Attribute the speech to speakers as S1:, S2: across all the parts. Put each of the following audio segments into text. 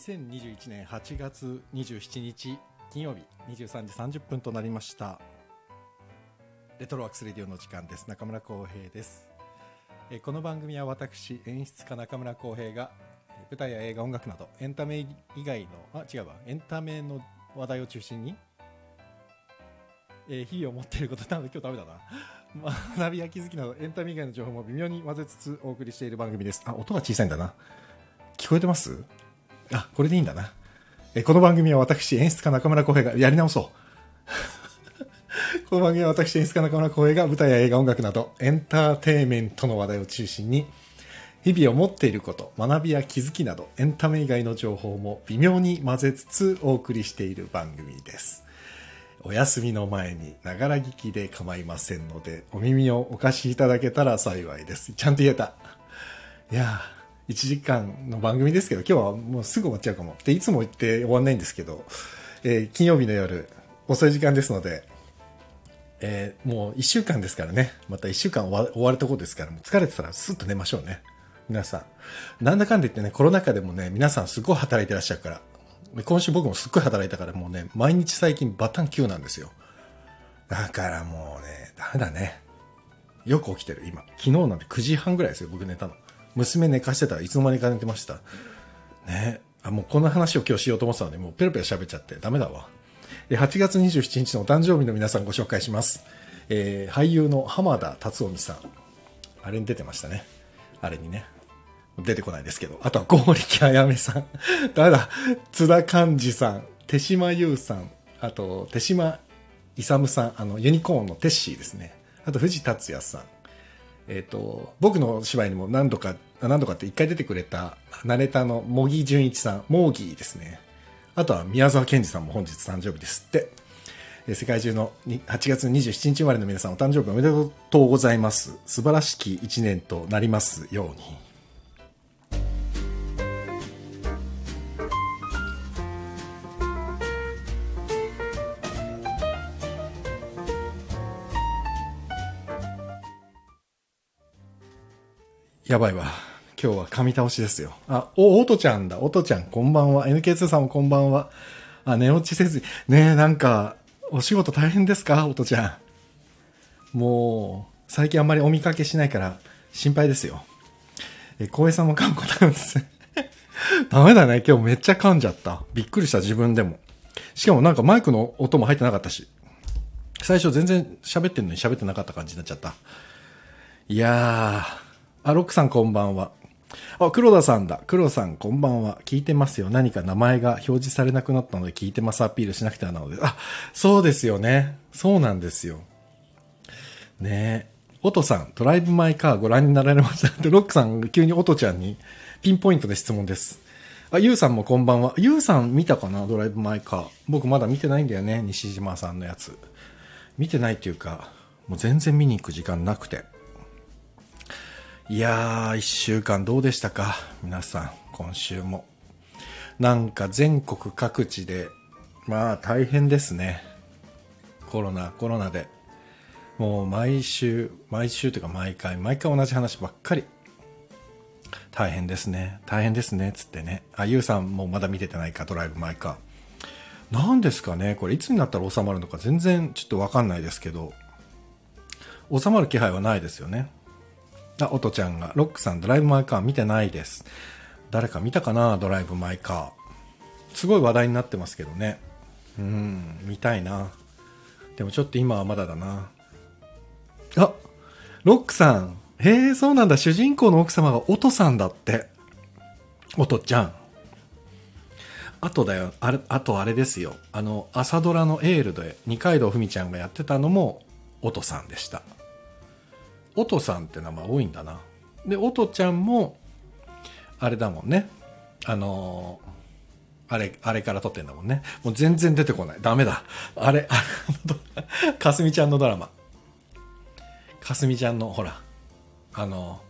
S1: 2021年8月27日金曜日23時30分となりました。レトロワークスレディオの時間です。中村浩平です、えこの番組は私演出家中村浩平がえ舞台や映画音楽などエンタメ以外のあ違うわ。エンタメの話題を中心に、えー日々を持っていることなので今日ダメだな。学びや気づきなどエンタメ以外の情報も微妙に混ぜつつお送りしている番組です。あ音が小さいんだな。聞こえてます？あ、これでいいんだな。えこの番組は私、演出家中村浩平が、やり直そう。この番組は私、演出家中村浩平が舞台や映画、音楽など、エンターテイメントの話題を中心に、日々を持っていること、学びや気づきなど、エンタメ以外の情報も微妙に混ぜつつお送りしている番組です。お休みの前に、ながら聞きで構いませんので、お耳をお貸しいただけたら幸いです。ちゃんと言えた。いやー、1時間の番組ですけど、今日はもうすぐ終わっちゃうかも。っていつも言って終わんないんですけど、えー金曜日の夜、遅い時間ですので、えーもう1週間ですからね。また1週間終わ終わるとこですから、もう疲れてたらスッと寝ましょうね。皆さん。なんだかんだ言ってね、コロナ禍でもね、皆さんすごい働いてらっしゃるから。今週僕もすっごい働いたから、もうね、毎日最近バタン級なんですよ。だからもうね、ダメだね。よく起きてる、今。昨日なんて9時半ぐらいですよ、僕寝たの。娘寝かしてたらいつの間にか寝てました。ねあ、もうこんな話を今日しようと思ってたので、もうペロペロ喋っちゃってダメだわ。8月27日のお誕生日の皆さんご紹介します。えー俳優の浜田達臣さん。あれに出てましたね。あれにね。出てこないですけど。あとは、剛力あやめさん。誰だ津田寛治さん。手島優さん。あと、手島勇さん。あの、ユニコーンのテッシーですね。あと、藤達也さん。えっ、と、僕の芝居にも何度か、何度かって一回出てくれた、ナレーターの茂木純一さん、モーギーですね。あとは宮沢賢治さんも本日誕生日ですって。え世界中の8月27日生まれの皆さんお誕生日おめでとうございます。素晴らしき一年となりますように。やばいわ。今日は神倒しですよ。あ、お、おとちゃんだ。おとちゃん、こんばんは。NK2 さんもこんばんは。あ、寝落ちせずに。ねえ、なんか、お仕事大変ですか？おとちゃん。もう、最近あんまりお見かけしないから、心配ですよ。え、光栄さんも噛むことあるんです。ダメだね。今日めっちゃ噛んじゃった。びっくりした、自分でも。しかもなんかマイクの音も入ってなかったし。最初全然喋ってんのに喋ってなかった感じになっちゃった。いやー、あ、ロックさんこんばんは。あ、黒田さんだ。黒田さんこんばんは。聞いてますよ。何か名前が表示されなくなったので聞いてますアピールしなくてはなので。あ、そうですよね。そうなんですよ。ねえ。オトさん、ドライブ・マイ・カーご覧になられました？で、ロックさん、急にオトちゃんにピンポイントで質問です。あ、ユウさんもこんばんは。ユウさん見たかな？ドライブ・マイ・カー。僕まだ見てないんだよね。西島さんのやつ。見てないっていうか、もう全然見に行く時間なくて。いやー、一週間どうでしたか？皆さん、今週も。なんか全国各地で、まあ大変ですね。コロナ、コロナで。もう毎週、毎週というか毎回、毎回同じ話ばっかり。大変ですね。大変ですね。つってね。あ、ゆうさんもまだ見ててないか、ドライブ・マイ・カー。なんですかね？これいつになったら収まるのか全然ちょっとわかんないですけど、収まる気配はないですよね。あ、おとちゃんが、ロックさんドライブ・マイ・カー見てないです。誰か見たかな？ドライブ・マイ・カー。すごい話題になってますけどね。うん、見たいな。でもちょっと今はまだだな。あ、ロックさん。へえ、そうなんだ。主人公の奥様がオトさんだって。オトちゃん。あとだよ。あれ、あとあれですよ。あの、朝ドラのエールで二階堂ふみちゃんがやってたのも、オトさんでした。オトさんって名前多いんだな。で、オトちゃんも、あれだもんね。あのーあれ、あれから撮ってんだもんね。もう全然出てこない。ダメだ。あれ、あの、かすみちゃんのドラマ。かすみちゃんの、ほら、あの、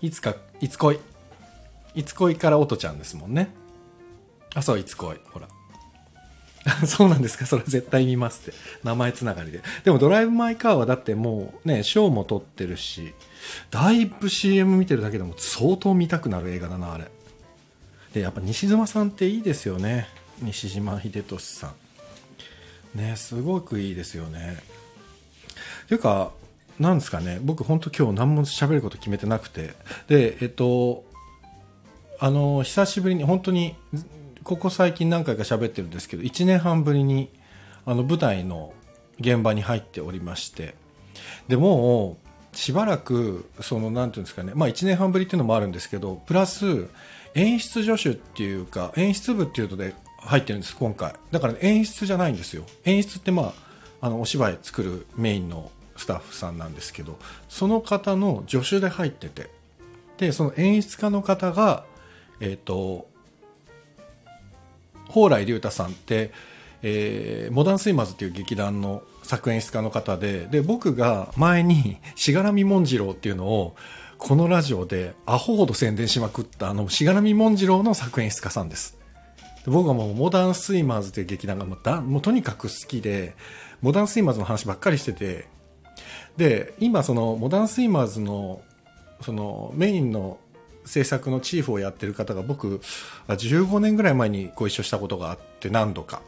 S1: いつか、いつ恋。いつ恋からおとちゃんですもんね。あ、そう、いつ恋。ほら。そうなんですか？それ絶対見ますって。名前つながりで。でもドライブ・マイ・カーはだってもうね、賞も取ってるし、だいぶ CM 見てるだけでも相当見たくなる映画だな、あれ。でやっぱ西島さんっていいですよね西島秀俊さんねすごくいいですよねていうかなんですかね僕本当今日何も喋ること決めてなくてでえっとあの久しぶりに本当にここ最近何回か喋ってるんですけど1年半ぶりにあの舞台の現場に入っておりまして。でもうしばらくそのなんていうんですかね。まあ1年半ぶりっていうのもあるんですけどプラス演出助手っていうか演出部っていうので入ってるんです今回。だから、演出じゃないんですよ。演出ってまああのお芝居作るメインのスタッフさんなんですけどその方の助手で入ってて。でその演出家の方がえっ、ー、と蓬莱竜太さんって、えー、モダンスイマーズっていう劇団の作演出家の方でで僕が前にしがらみもんじろうっていうのをこのラジオでアホほど宣伝しまくったあのしがらみもんじろうの作演出家さんです。僕はもうモダンスイマーズという劇団がもうだもうとにかく好きでモダンスイマーズの話ばっかりしててで今そのモダンスイマーズのそのメインの制作のチーフをやってる方が僕15年ぐらい前にご一緒したことがあって何度か。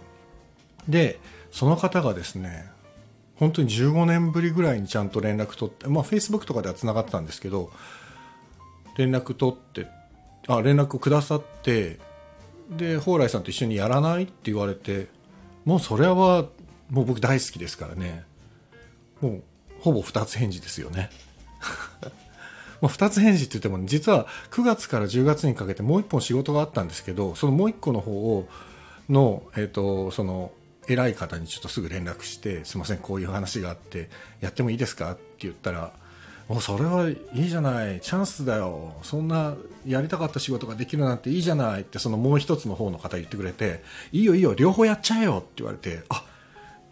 S1: でその方がですね本当に15年ぶりぐらいにちゃんと連絡取ってまあ Facebook とかではつながってたんですけど連絡取ってあ連絡くださってで蓬莱さんと一緒にやらないって言われてもうそれはもう僕大好きですからね。もうほぼ2つ返事ですよね。まあ2つ返事って言っても、ね、実は9月から10月にかけてもう1本仕事があったんですけどそのもう1個の方をの,、えーと、その偉い方にちょっとすぐ連絡してすいませんこういう話があってやってもいいですかって言ったらもうそれはいいじゃない。チャンスだよ。そんなやりたかった仕事ができるなんていいじゃないってそのもう一つの方の方言ってくれていいよいいよ。両方やっちゃえよって言われてあ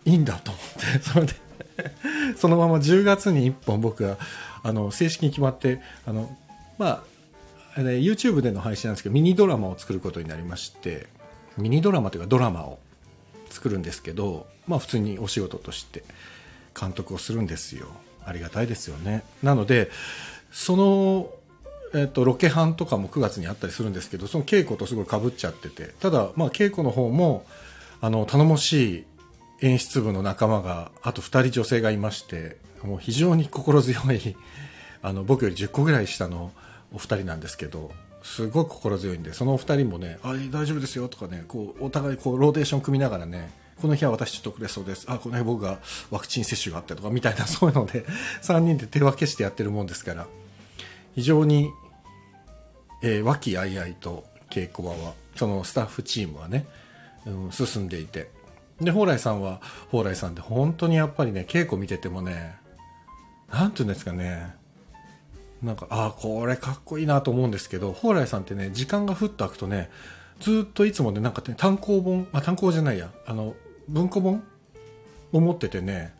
S1: いいんだと思ってそれでそのまま10月に1本僕があの正式に決まってあの、まあ、ね、YouTube での配信なんですけどミニドラマを作ることになりましてミニドラマというかドラマを作るんですけど、まあ、普通にお仕事として監督をするんですよ。ありがたいですよね。なのでその、えっと、ロケハンとかも9月にあったりするんですけどその稽古とすごいかぶっちゃっててただ、まあ、稽古の方もあの頼もしい演出部の仲間があと2人女性がいましてもう非常に心強いあの僕より10個ぐらい下のお二人なんですけどすごく心強いんでそのお二人もね「あ大丈夫ですよ」とかねこうお互いこうローテーション組みながらねこの日は私ちょっとくれそうです。あこの日僕がワクチン接種があってとかみたいなそういうので3人で手分けしてやってるもんですから非常に、えー、和気あいあいと稽古場はそのスタッフチームはね、うん、進んでいてで蓬莱さんは蓬莱さんで本当にやっぱりね稽古見ててもね何て言うんですかね。なんかああこれかっこいいなと思うんですけど蓬莱さんってね時間がふっと空くとねずっといつもねなんかね単行本あ単行じゃないやあの文庫本を持っててね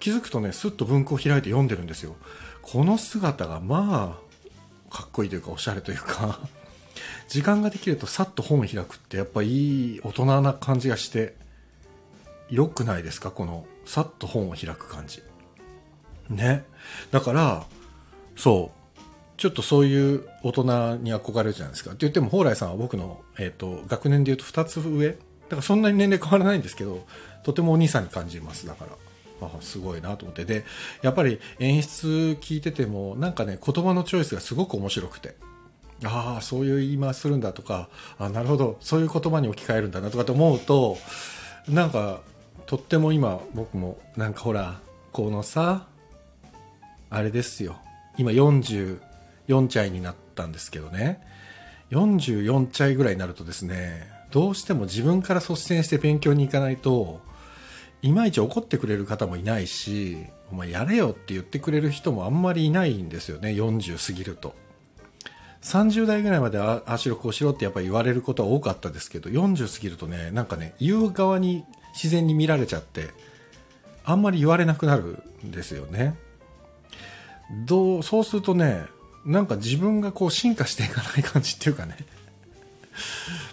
S1: 気づくとねすっと文庫を開いて読んでるんですよ。この姿がまあかっこいいというかおしゃれというか時間ができるとさっと本を開くってやっぱいい大人な感じがして良くないですか？このさっと本を開く感じ。ね。だからそう。ちょっとそういう大人に憧れるじゃないですか。って言っても蓬莱さんは僕の、えーと、学年でいうと2つ上。だからそんなに年齢変わらないんですけどとてもお兄さんに感じます。だから。あすごいなと思って。でやっぱり演出聞いててもなんかね言葉のチョイスがすごく面白くて。ああそういう言い回しするんだとか。あなるほど。そういう言葉に置き換えるんだなとかと思うとなんかとっても今僕もなんかほらこのさあれですよ。今44歳になったんですけどね。44歳ぐらいになるとですねどうしても自分から率先して勉強に行かないといまいち怒ってくれる方もいないしお前やれよって言ってくれる人もあんまりいないんですよね40過ぎると。30代ぐらいまでああしろこうしろってやっぱり言われることは多かったですけど40過ぎるとねなんかね言う側に自然に見られちゃってあんまり言われなくなるんですよね。どうそうするとねなんか自分がこう進化していかない感じっていうかね。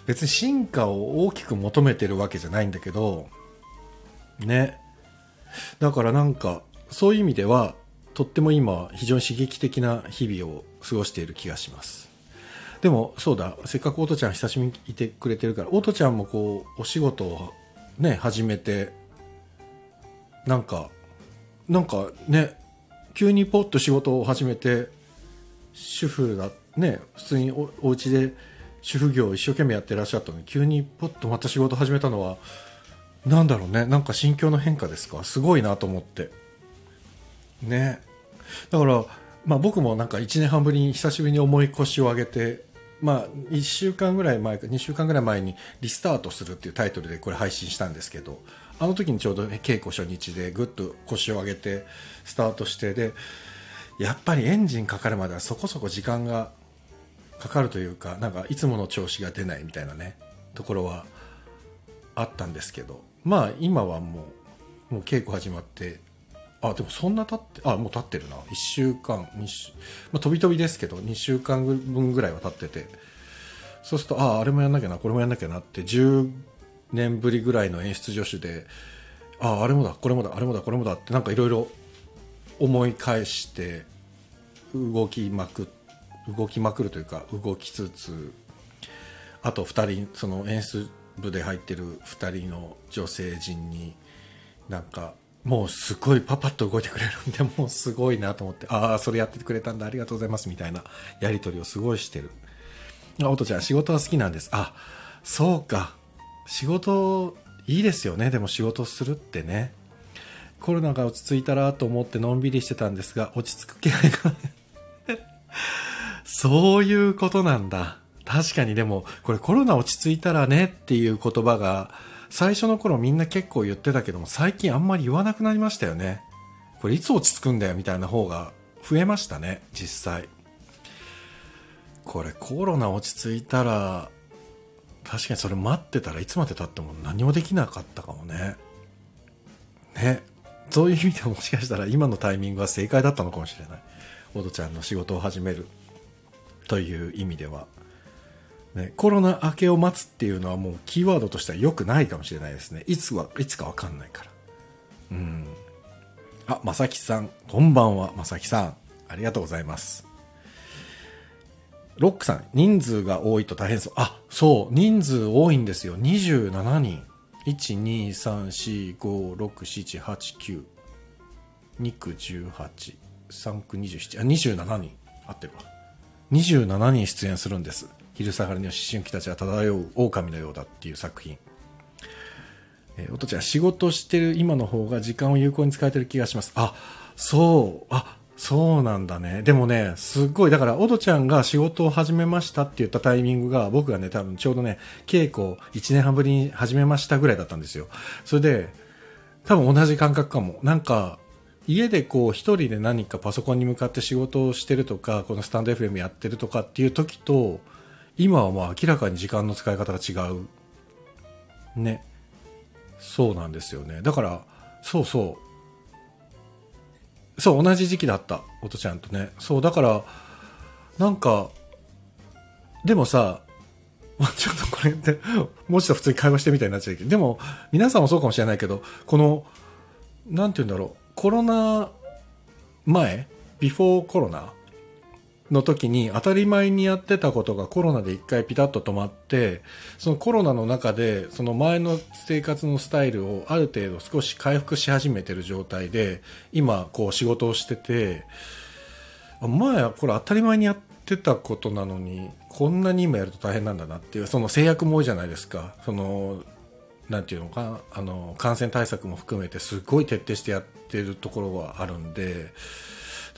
S1: 別に進化を大きく求めてるわけじゃないんだけどね。だからなんかそういう意味ではとっても今非常に刺激的な日々を過ごしている気がします。でもそうだせっかく音ちゃん久しぶりにいてくれてるから音ちゃんもこうお仕事をね始めて。なんかなんかね急にポッと仕事を始めて主婦だね普通におお家で主婦業を一生懸命やってらっしゃったのに急にポッとまた仕事始めたのはなんだろうねなんか心境の変化ですか？すごいなと思って。ね。だからまあ僕もなんか1年半ぶりに久しぶりに重い腰を上げてまあ1週間ぐらい前か2週間ぐらい前にリスタートするっていうタイトルでこれ配信したんですけどあの時にちょうど稽古初日でぐっと腰を上げてスタートしてでやっぱりエンジンかかるまではそこそこ時間がかかるというかなんかいつもの調子が出ないみたいなねところはあったんですけどまあ今はもうもう稽古始まってあでもそんな経ってあもう経ってるな。1週間2週、まあ、飛び飛びですけど2週間分ぐらいは経ってて。そうするとあああれもやんなきゃなこれもやんなきゃなって10年ぶりぐらいの演出助手であああれもだこれもだあれもだこれもだってなんかいろいろ思い返して動きまく動きまくるというか動きつつあと2人その演出部で入ってる2人の女性陣になんかもうすごいパパッと動いてくれるんでもうすごいなと思ってああそれやっててくれたんだありがとうございますみたいなやり取りをすごいしてる。あおとちゃん仕事は好きなんです。あそうか。仕事いいですよね。でも仕事するってね。コロナが落ち着いたらと思ってのんびりしてたんですが落ち着く気配が。そういうことなんだ。確かにでもこれコロナ落ち着いたらねっていう言葉が最初の頃みんな結構言ってたけども最近あんまり言わなくなりましたよね。これいつ落ち着くんだよみたいな方が増えましたね実際。これコロナ落ち着いたら確かにそれ待ってたらいつまでたっても何もできなかったかもね。ね。そういう意味でももしかしたら今のタイミングは正解だったのかもしれない。オドちゃんの仕事を始める。という意味では。ね、コロナ明けを待つっていうのはもうキーワードとしては良くないかもしれないですね。いつは、いつかわかんないから。うん。あ、まさきさん、こんばんは、まさきさん。ありがとうございます。ロックさん、人数が多いと大変そう。あ、そう、人数多いんですよ。27人。1、2、3、4、5、6、7、8、9。2区18、3区27、あ、27人。合ってるわ。27人出演するんです。昼下がりの思春期たちは漂う狼のようだっていう作品。えー、おとちゃん、仕事してる今の方が時間を有効に使えてる気がします。あ、そう、あ、そうなんだね。でもね、すっごい、だから、おとちゃんが仕事を始めましたって言ったタイミングが、僕がね、多分ちょうどね、稽古1年半ぶりに始めましたぐらいだったんですよ。それで、多分同じ感覚かも。なんか、家でこう一人で何かパソコンに向かって仕事をしてるとか、このスタンド FM やってるとかっていう時と、今はまあ明らかに時間の使い方が違う。ね。そうなんですよね。だから、そうそう。そう、同じ時期だった。おとちゃんとね。そう、だから、なんか、でもさ、ちょっとこれって、もうちょっと普通に会話してみたいになっちゃうけど、でも、皆さんもそうかもしれないけど、この、なんて言うんだろう、コロナ前、ビフォーコロナ？の時に当たり前にやってたことがコロナで一回ピタッと止まって、そのコロナの中で、その前の生活のスタイルをある程度少し回復し始めてる状態で、今こう仕事をしてて、前はこれ当たり前にやってたことなのに、こんなに今やると大変なんだなっていう、その制約も多いじゃないですか。その、なんていうのか、あの、感染対策も含めてすごい徹底してやってるところはあるんで、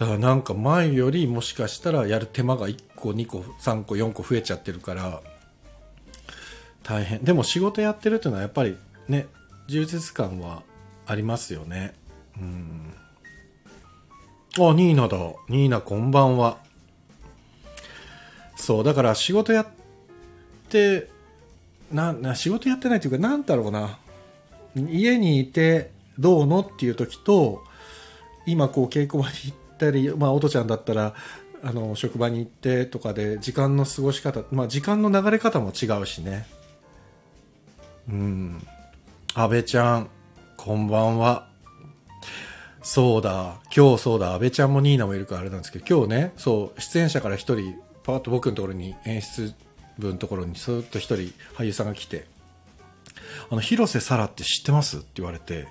S1: だからなんか前よりもしかしたらやる手間が1個2個3個4個増えちゃってるから大変。でも仕事やってるっていうのはやっぱりね充実感はありますよね。うん。あニーナだ。ニーナこんばんは。そうだから仕事やってなな仕事やってないというかなんだろうな。家にいてどうのっていう時と今こう稽古場に行ってたり、まあ、おとちゃんだったら、あの、職場に行ってとかで、時間の過ごし方、まあ、時間の流れ方も違うしね。うん。安倍ちゃん、こんばんは。そうだ、今日そうだ、安倍ちゃんもニーナもいるからあれなんですけど、今日ね、そう、出演者から一人パーッと僕のところに演出部のところにスーッと一人俳優さんが来て「あの広瀬沙羅って知ってます?」って言われて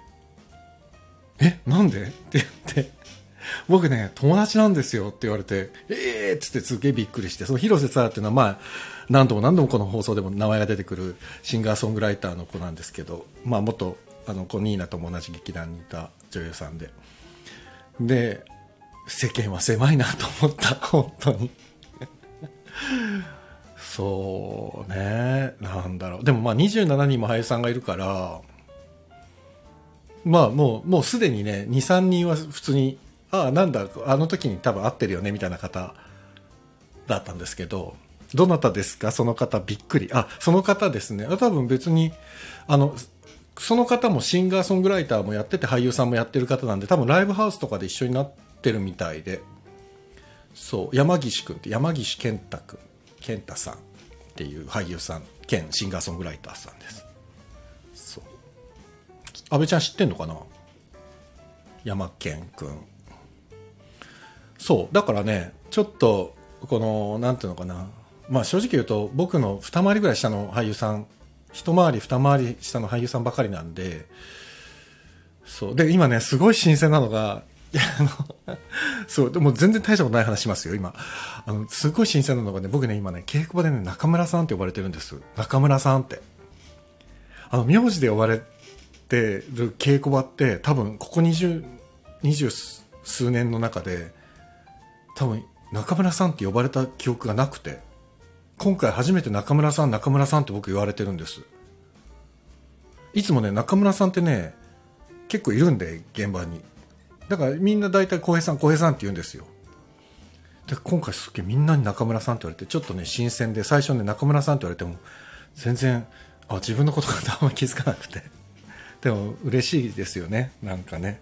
S1: 「え？なんで?」って言って「僕ね友達なんですよ」って言われて「ええー!」っつってすげえびっくりしてその広瀬沙羅っていうのはまあ何度も何度もこの放送でも名前が出てくるシンガーソングライターの子なんですけどまあ元あのニーナとも同じ劇団にいた女優さんでで世間は狭いなと思った 本当にそうねなんだろうでもまあ27人も俳優さんがいるからまあもうもうすでにね23人は普通にああなんだあの時に多分会ってるよねみたいな方だったんですけどどなたですか？その方びっくり。あその方ですね。多分別にあのその方もシンガーソングライターもやってて俳優さんもやってる方なんで多分ライブハウスとかで一緒になってるみたいで。そう山岸君って山岸健太君健太さんっていう俳優さん。兼シンガーソングライターさんです。そう。安倍ちゃん知ってんのかな？山健君そう。だからねちょっとこのなんていうのかな。まあ正直言うと僕の二回りぐらい下の俳優さん一回り二回り下の俳優さんばかりなんでそう。で今ねすごい新鮮なのがあの そう。でも全然大したことない話しますよ今。あのすごい新鮮なのがね僕ね今ね稽古場でね中村さんって呼ばれてるんです。中村さんって。あの名字で呼ばれてる稽古場って多分ここ20 20数年の中で多分中村さんって呼ばれた記憶がなくて今回初めて中村さん中村さんって僕言われてるんです。いつもね中村さんってね結構いるんで現場に。だからみんな大体浩平さん浩平さんって言うんですよ。で今回すっげえみんなに中村さんって言われてちょっとね新鮮で最初ね中村さんって言われても全然あ自分のことかとあんま気づかなくて。でも嬉しいですよねなんかね。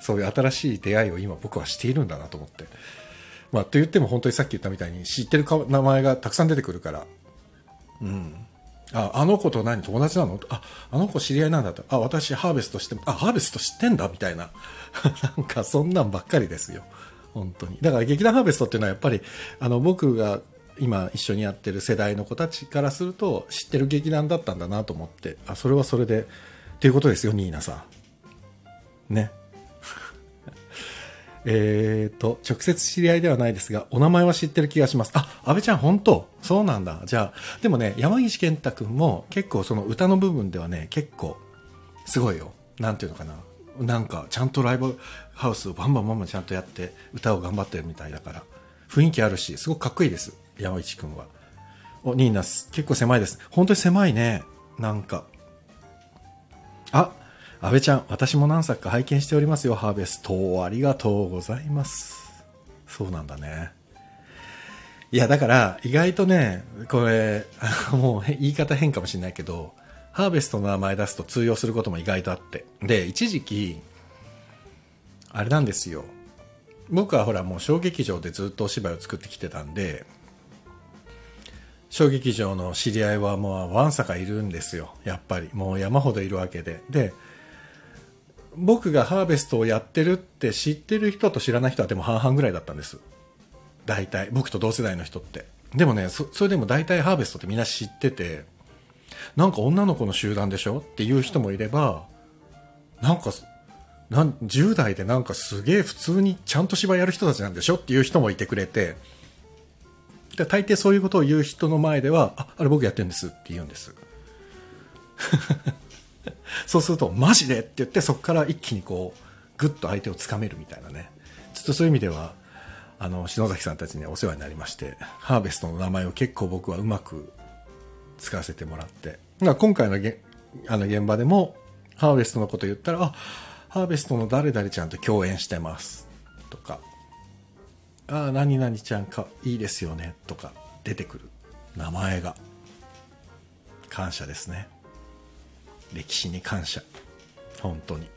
S1: そういう新しい出会いを今僕はしているんだなと思って。まあと言っても本当にさっき言ったみたいに知ってる名前がたくさん出てくるからうんあ、あの子と何？友達なの？あ、あの子知り合いなんだと。あ、私ハーベストしてあ、ハーベスト知ってんだみたいな。なんかそんなんばっかりですよ。本当に。だから劇団ハーベストっていうのはやっぱり、あの僕が今一緒にやってる世代の子たちからすると知ってる劇団だったんだなと思って、あ、それはそれで、っていうことですよ、ニーナさん。ね。えっと、直接知り合いではないですが、お名前は知ってる気がします。あ、安倍ちゃん本当？そうなんだ。じゃあ、でもね、山岸健太君も結構その歌の部分ではね、結構、すごいよ。なんていうのかな。なんか、ちゃんとライブハウスをバンバンバンバンちゃんとやって、歌を頑張ってるみたいだから、雰囲気あるし、すごくかっこいいです。山内君は。お、ニーナス、結構狭いです。本当に狭いね。なんか。あ、安倍ちゃん、私も何作か拝見しておりますよ、ハーベスト。ありがとうございます。そうなんだね。いや、だから、意外とね、これ、もう言い方変かもしれないけど、ハーベストの名前出すと通用することも意外とあって。で、一時期、あれなんですよ。僕はほらもう小劇場でずっとお芝居を作ってきてたんで、小劇場の知り合いはもうわんさかいるんですよ。やっぱり。もう山ほどいるわけで。で、僕がハーベストをやってるって知ってる人と知らない人はでも半々ぐらいだったんです。大体。僕と同世代の人って。でもね、そそれでも大体ハーベストってみんな知ってて、なんか女の子の集団でしょっていう人もいれば、なんか、なん10代でなんかすげえ普通にちゃんと芝居やる人たちなんでしょっていう人もいてくれて、で大抵そういうことを言う人の前では、あ、あれ僕やってるんですって言うんです。そうすると、マジで？って言って、そこから一気にこう、ぐっと相手をつかめるみたいなね。ちょっとそういう意味では、あの、篠崎さんたちにお世話になりまして、ハーベストの名前を結構僕はうまく使わせてもらって。今回のげあの現場でも、ハーベストのこと言ったら、あ、ハーベストの誰々ちゃんと共演してます。とか、ああ、何々ちゃんか、いいですよね。とか、出てくる。名前が。感謝ですね。歴史に感謝。本当に。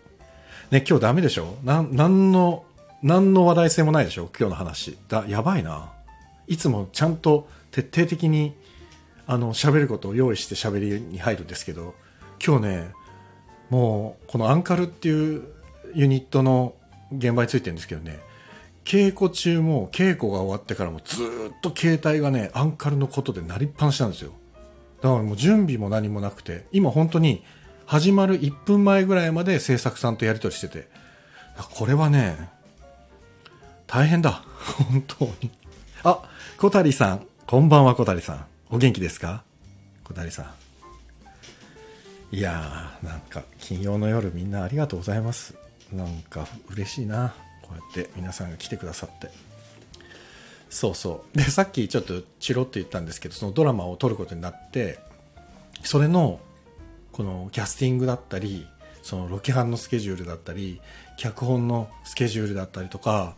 S1: ね、今日ダメでしょ？な、なんの、何の話題性もないでしょ？今日の話。だ、やばいな。いつもちゃんと徹底的に、あの、喋ることを用意して喋りに入るんですけど、今日ね、もう、このアンカルっていうユニットの現場についてるんですけどね、稽古中も稽古が終わってからもずっと携帯がねアンカルのことで鳴りっぱなしなんですよだからもう準備も何もなくて今本当に始まる1分前ぐらいまで制作さんとやり取りしてて。これはね大変だ。本当に。あ小谷さん。こんばんは小谷さん。お元気ですか？小谷さん。いやーなんか金曜の夜みんなありがとうございます。なんか嬉しいな。こうやって皆さんが来てくださって。そうそう。でさっきちょっとチロッと言ったんですけどそのドラマを撮ることになってそれのこのキャスティングだったりそのロケハンのスケジュールだったり脚本のスケジュールだったりとか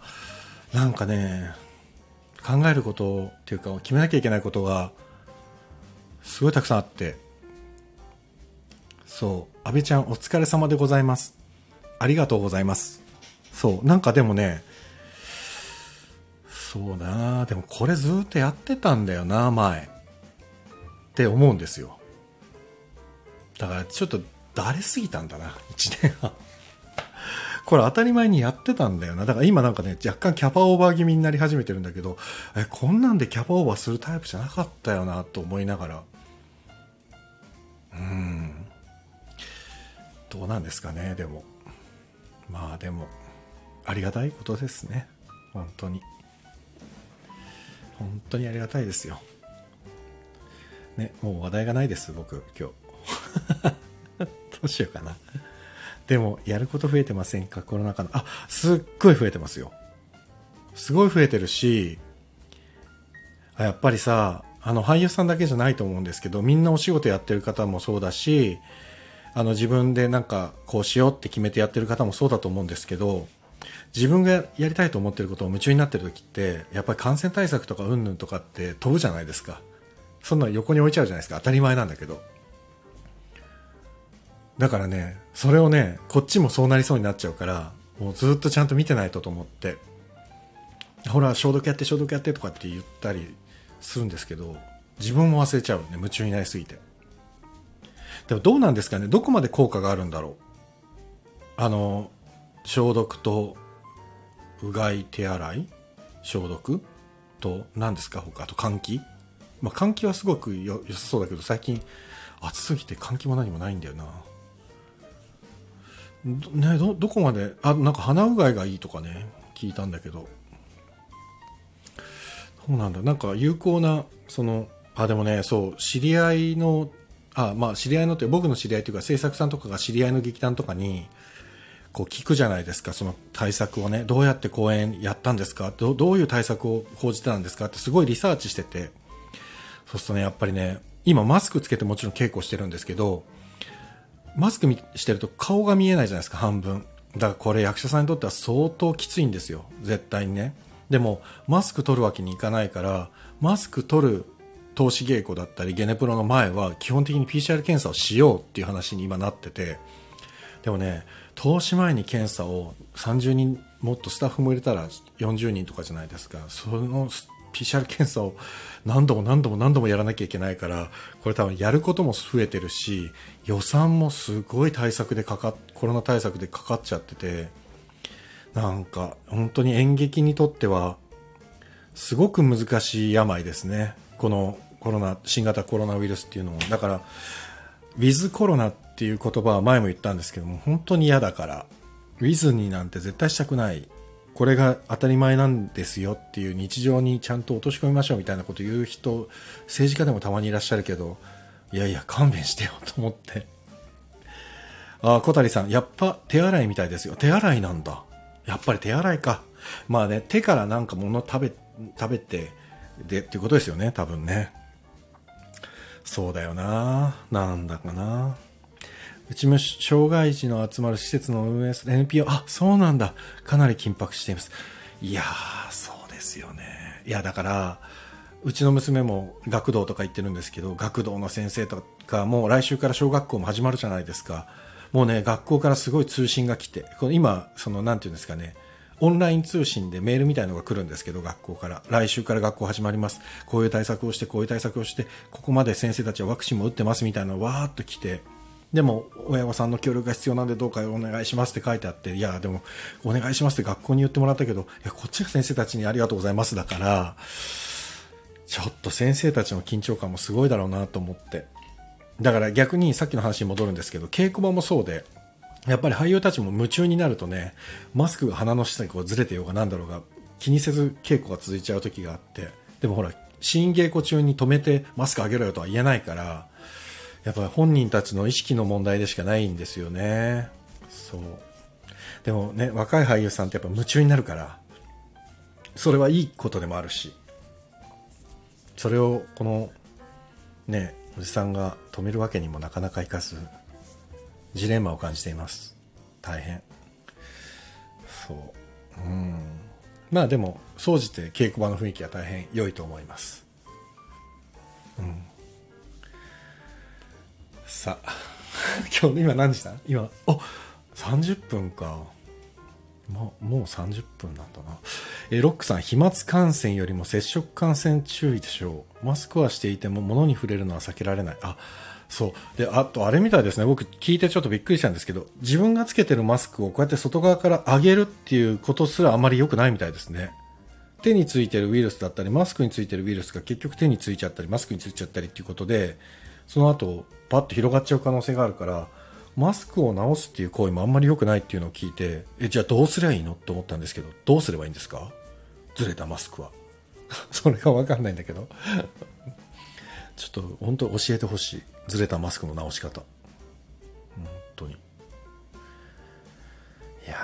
S1: なんかね考えることっていうか決めなきゃいけないことがすごいたくさんあって。そう。安倍ちゃんお疲れ様でございます。ありがとうございます。そう。なんかでもねそうなでもこれずっとやってたんだよな前。って思うんですよ。だからちょっとだれすぎたんだな1年半。これ当たり前にやってたんだよな。だから今なんかね若干キャパオーバー気味になり始めてるんだけどえこんなんでキャパオーバーするタイプじゃなかったよなと思いながら。うん。どうなんですかねでも。まあでもありがたいことですね。本当に。本当にありがたいですよ。ねもう話題がないです僕今日。どうしようかな。でもやること増えてませんか？コロナ禍の。あすっごい増えてますよ。すごい増えてるしあやっぱりさあの俳優さんだけじゃないと思うんですけどみんなお仕事やってる方もそうだしあの自分でなんかこうしようって決めてやってる方もそうだと思うんですけど自分がやりたいと思ってることを夢中になってる時ってやっぱり感染対策とかうんぬんとかって飛ぶじゃないですか。そんな横に置いちゃうじゃないですか。当たり前なんだけど。だからねそれをねこっちもそうなりそうになっちゃうからもうずっとちゃんと見てないとと思って。ほら消毒やって消毒やってとかって言ったりするんですけど自分も忘れちゃうね夢中になりすぎて。でもどうなんですかねどこまで効果があるんだろう。あの消毒とうがい手洗い消毒と何ですか他あと換気。まあ換気はすごくよ良さそうだけど最近暑すぎて換気も何もないんだよな。ねどどこまであなんか鼻うがいがいいとかね聞いたんだけど。そうなんだなんか有効なそのあでもねそう知り合いのあまあ知り合いのって僕の知り合いというか制作さんとかが知り合いの劇団とかにこう聞くじゃないですかその対策をねどうやって公演やったんですかどどういう対策を講じてたんですかってすごいリサーチしてて。そうするとねやっぱりね今マスクつけてもちろん稽古してるんですけどマスクしてると顔が見えないじゃないですか半分。だからこれ役者さんにとっては相当きついんですよ絶対にね。でもマスク取るわけにいかないからマスク取る投資稽古だったりゲネプロの前は基本的に PCR 検査をしようっていう話に今なってて。でもね投資前に検査を30人もっとスタッフも入れたら40人とかじゃないですか。その PCR 検査を何度も何度も何度もやらなきゃいけないからこれ多分やることも増えてるし予算もすごい対策でかかコロナ対策でかかっちゃっててなんか本当に演劇にとってはすごく難しい病ですね。このコロナ新型コロナウイルスっていうのも。だからウィズコロナっていう言葉は前も言ったんですけども本当に嫌だからウィズになんて絶対したくないこれが当たり前なんですよっていう日常にちゃんと落とし込みましょうみたいなこと言う人政治家でもたまにいらっしゃるけどいやいや勘弁してよと思って。ああ小谷さんやっぱ手洗いみたいですよ。手洗いなんだ。やっぱり手洗いか。まあね手からなんか物食べ食べてでっていうことですよね多分ね。そうだよな。なんだかな。うちも障害児の集まる施設の運営する NPO、あ、そうなんだ。かなり緊迫しています。いやー、そうですよね。いや、だから、うちの娘も学童とか行ってるんですけど、学童の先生とか、もう来週から小学校も始まるじゃないですか。もうね、学校からすごい通信が来て、この今、その、なんていうんですかね、オンライン通信でメールみたいのが来るんですけど、学校から。来週から学校始まります。こういう対策をして、こういう対策をして、ここまで先生たちはワクチンも打ってますみたいなのわーっと来て、でも親御さんの協力が必要なんでどうかお願いしますって書いてあっていやでもお願いしますって学校に言ってもらったけどいやこっちが先生たちにありがとうございますだからちょっと先生たちの緊張感もすごいだろうなと思って。だから逆にさっきの話に戻るんですけど稽古場もそうでやっぱり俳優たちも夢中になるとねマスクが鼻の下にこうずれてようがなんだろうが気にせず稽古が続いちゃう時があってでもほら新稽古中に止めてマスク上げろよとは言えないからやっぱ本人たちの意識の問題でしかないんですよね。そう。でもね、若い俳優さんってやっぱ夢中になるから、それはいいことでもあるし、それをこの、ね、おじさんが止めるわけにもなかなかいかず、ジレンマを感じています。大変。そう。うん。まあでも、総じて稽古場の雰囲気は大変良いと思います。うん。さあ 今日今何時だ？今あ30分か。もうもう30分なんだな。えロックさん飛沫感染よりも接触感染注意でしょう。マスクはしていても物に触れるのは避けられない。あそう。であとあれみたいですね。僕聞いてちょっとびっくりしたんですけど自分がつけてるマスクをこうやって外側から上げるっていうことすらあまり良くないみたいですね。手についてるウイルスだったりマスクについてるウイルスが結局手についちゃったりマスクについちゃったりっていうことでその後パッと広がっちゃう可能性があるからマスクを直すっていう行為もあんまり良くないっていうのを聞いてえじゃあどうすりゃいいのって思ったんですけどどうすればいいんですか？ずれたマスクは。それが分かんないんだけど。ちょっと本当教えてほしい。ずれたマスクの直し方。本当に。いや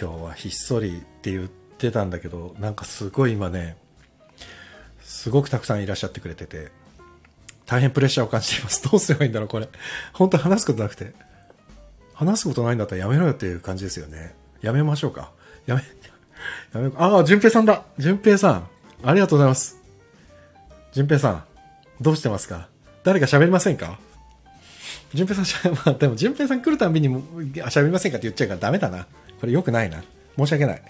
S1: 今日はひっそりって言ってたんだけどなんかすごい今ねすごくたくさんいらっしゃってくれてて。大変プレッシャーを感じています。どうすればいいんだろう、これ。本当話すことなくて。話すことないんだったらやめろよっていう感じですよね。やめましょうか。やめ、やめ、ああ、淳平さんだ淳平さん。ありがとうございます。淳平さん。どうしてますか？誰か喋りませんか？淳平さんしゃ、まあ、でも淳平さん来るたびにも、喋りませんかって言っちゃうからダメだな。これ良くないな。申し訳ない。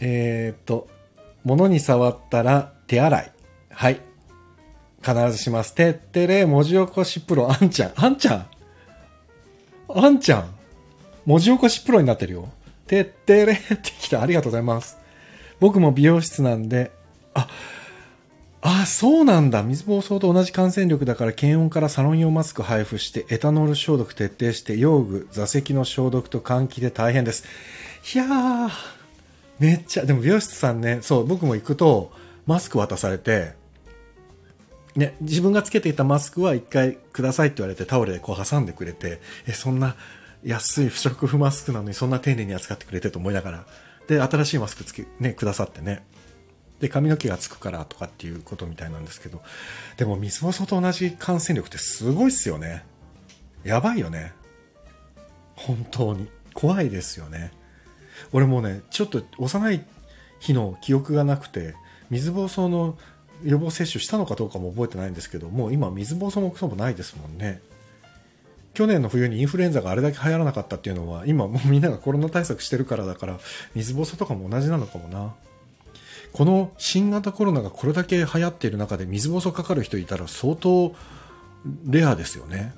S1: えー、っと、物に触ったら手洗い。はい。必ずします。てってれ、文字起こしプロ、あんちゃん。あんちゃんあんちゃん文字起こしプロになってるよ。てってれってきた。ありがとうございます。僕も美容室なんで、あ、あ、そうなんだ。水疱瘡と同じ感染力だから検温からサロン用マスク配布してエタノール消毒徹底して用具、座席の消毒と換気で大変です。いやー、めっちゃ、でも美容室さんね、そう、僕も行くとマスク渡されて、ね、自分がつけていたマスクは一回くださいって言われてタオルでこう挟んでくれて、え、そんな安い不織布マスクなのにそんな丁寧に扱ってくれてと思いながら、で、新しいマスクつけ、ね、くださってね。で、髪の毛がつくからとかっていうことみたいなんですけど、でも水ぼそと同じ感染力ってすごいっすよね。やばいよね。本当に。怖いですよね。俺もね、ちょっと幼い日の記憶がなくて、水疱瘡の予防接種したのかどうかも覚えてないんですけどもう今水疱瘡もクソもないですもんね。去年の冬にインフルエンザがあれだけ流行らなかったっていうのは今もうみんながコロナ対策してるからだから水疱瘡とかも同じなのかもな。この新型コロナがこれだけ流行っている中で水疱瘡かかる人いたら相当レアですよね。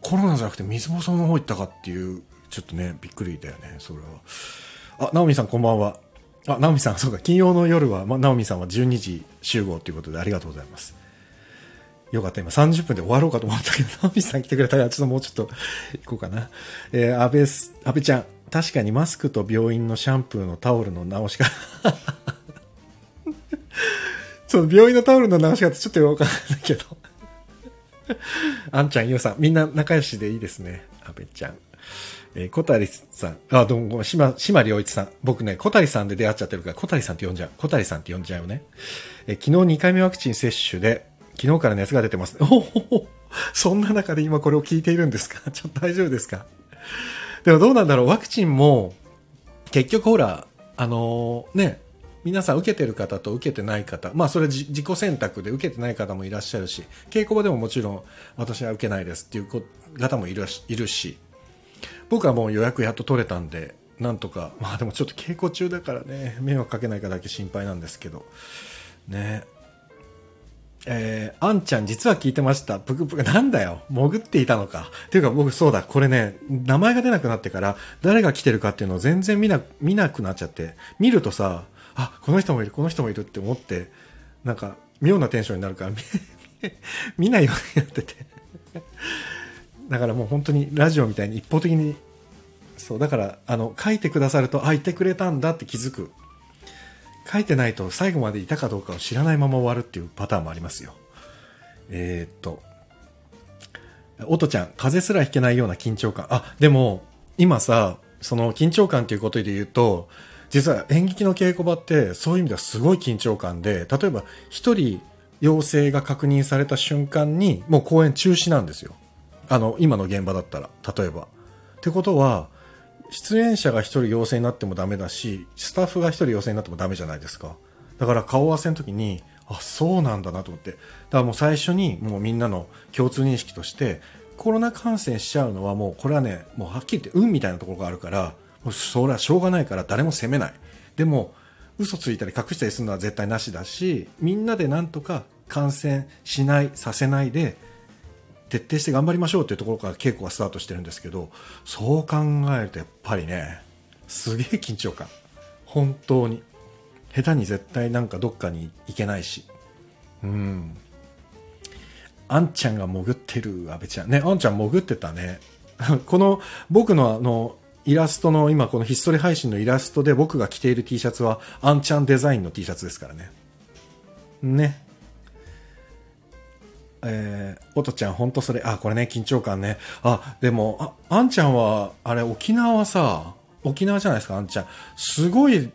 S1: コロナじゃなくて水疱瘡の方行ったかっていうちょっとねびっくりだよねそれは。あナオミさんこんばんは。あ、ナオミさん、そうか、金曜の夜は、ま、ナオミさんは12時集合ということでありがとうございます。よかった、今30分で終わろうかと思ったけど、ナオミさん来てくれたら、ちょっともうちょっと行こうかな。えー、安倍、安倍ちゃん、確かにマスクと病院のシャンプーのタオルの直し方 そう、病院のタオルの直し方ちょっとよくわかんないけどあんちゃん、ゆうさん、みんな仲良しでいいですね。安倍ちゃん。えー、小谷さん、あ、どうも、島、島良一さん。僕ね、小谷さんで出会っちゃってるから、小谷さんって呼んじゃう。小谷さんって呼んじゃうよね。えー、昨日2回目ワクチン接種で、昨日から熱が出てます。おおそんな中で今これを聞いているんですか？ちょっと大丈夫ですか？でもどうなんだろう？ワクチンも、結局ほら、あのー、ね、皆さん受けてる方と受けてない方、まあそれ自己選択で受けてない方もいらっしゃるし、稽古場でももちろん私は受けないですっていう方もいるし、僕はもう予約やっと取れたんでなんとかまあでもちょっと稽古中だからね迷惑かけないかだけ心配なんですけどねえー、あんちゃん実は聞いてました。ぷくぷく、なんだよ。潜っていたのか。ていうか僕そうだ、これね、名前が出なくなってから、誰が来てるかっていうのを全然見な、見なくなっちゃって、見るとさ、あ、この人もいる、この人もいるって思って、なんか、妙なテンションになるから、見 ないようになってて。だからもう本当にラジオみたいに一方的に、そう、だから、あの、書いてくださると、あ、いてくれたんだって気づく。書いてないと最後までいたかどうかを知らないまま終わるっていうパターンもありますよ。えー、っと、おとちゃん、風邪すらひけないような緊張感。あ、でも、今さ、その緊張感ということで言うと、実は演劇の稽古場ってそういう意味ではすごい緊張感で、例えば一人陽性が確認された瞬間にもう公演中止なんですよ。あの、今の現場だったら、例えば。ってことは、出演者が一人陽性になってもダメだし、スタッフが一人陽性になってもダメじゃないですか。だから顔合わせの時に、あ、そうなんだなと思って。だからもう最初にもうみんなの共通認識として、コロナ感染しちゃうのはもうこれはね、もうはっきり言って運みたいなところがあるから、もうそれはしょうがないから誰も責めない。でも、嘘ついたり隠したりするのは絶対なしだし、みんなでなんとか感染しない、させないで、徹底して頑張りましょうというところから稽古がスタートしてるんですけどそう考えるとやっぱりねすげえ緊張感。本当に。下手に絶対なんかどっかに行けないし。うん。あんちゃんが潜ってる阿部ちゃん。ねあんちゃん潜ってたね。この僕のあのイラストの今このひっそり配信のイラストで僕が着ている T シャツはあんちゃんデザインの T シャツですからね。ね。えー、おとちゃん、ほんとそれ、あ、これね、緊張感ね。あ、でも、あ、あんちゃんは、あれ、沖縄はさ、沖縄じゃないですか、あんちゃん。すごい、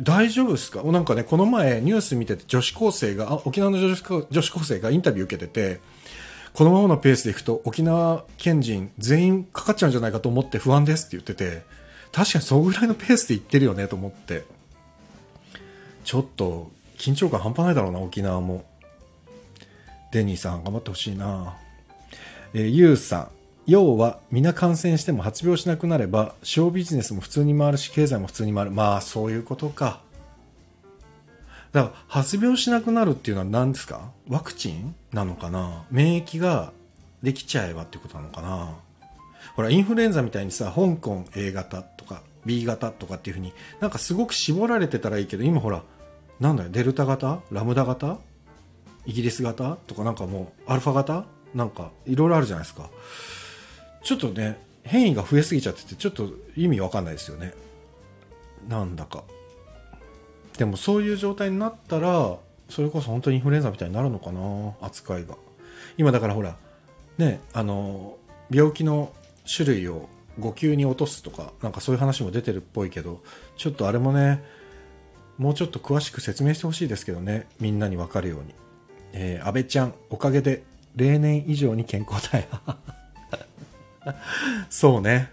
S1: 大丈夫ですか？なんかね、この前ニュース見てて女子高生が、沖縄の女子女子高生がインタビュー受けてて、このままのペースでいくと沖縄県人全員かかっちゃうんじゃないかと思って不安ですって言ってて、確かにそのぐらいのペースでいってるよねと思って。ちょっと緊張感半端ないだろうな、沖縄も。デニーさん頑張ってほしいな。えー、ユウさん。要は、皆感染しても発病しなくなれば、ショービジネスも普通に回るし、経済も普通に回る。まあ、そういうことか。だから、発病しなくなるっていうのは何ですか？ワクチンなのかな？免疫ができちゃえばってことなのかな？ほら、インフルエンザみたいにさ、香港 A 型とか B 型とかっていうふうになんかすごく絞られてたらいいけど、今ほら、なんだよ、デルタ型？ラムダ型？イギリス型とかなんかもうアルファ型？なんかいろいろあるじゃないですか。ちょっとね変異が増えすぎちゃっててちょっと意味わかんないですよね。なんだか。でもそういう状態になったらそれこそ本当にインフルエンザみたいになるのかな？扱いが。今だからほらねあの病気の種類を5級に落とすとかなんかそういう話も出てるっぽいけどちょっとあれもねもうちょっと詳しく説明してほしいですけどねみんなに分かるように。えー、安倍ちゃん、おかげで例年以上に健康体。そうね。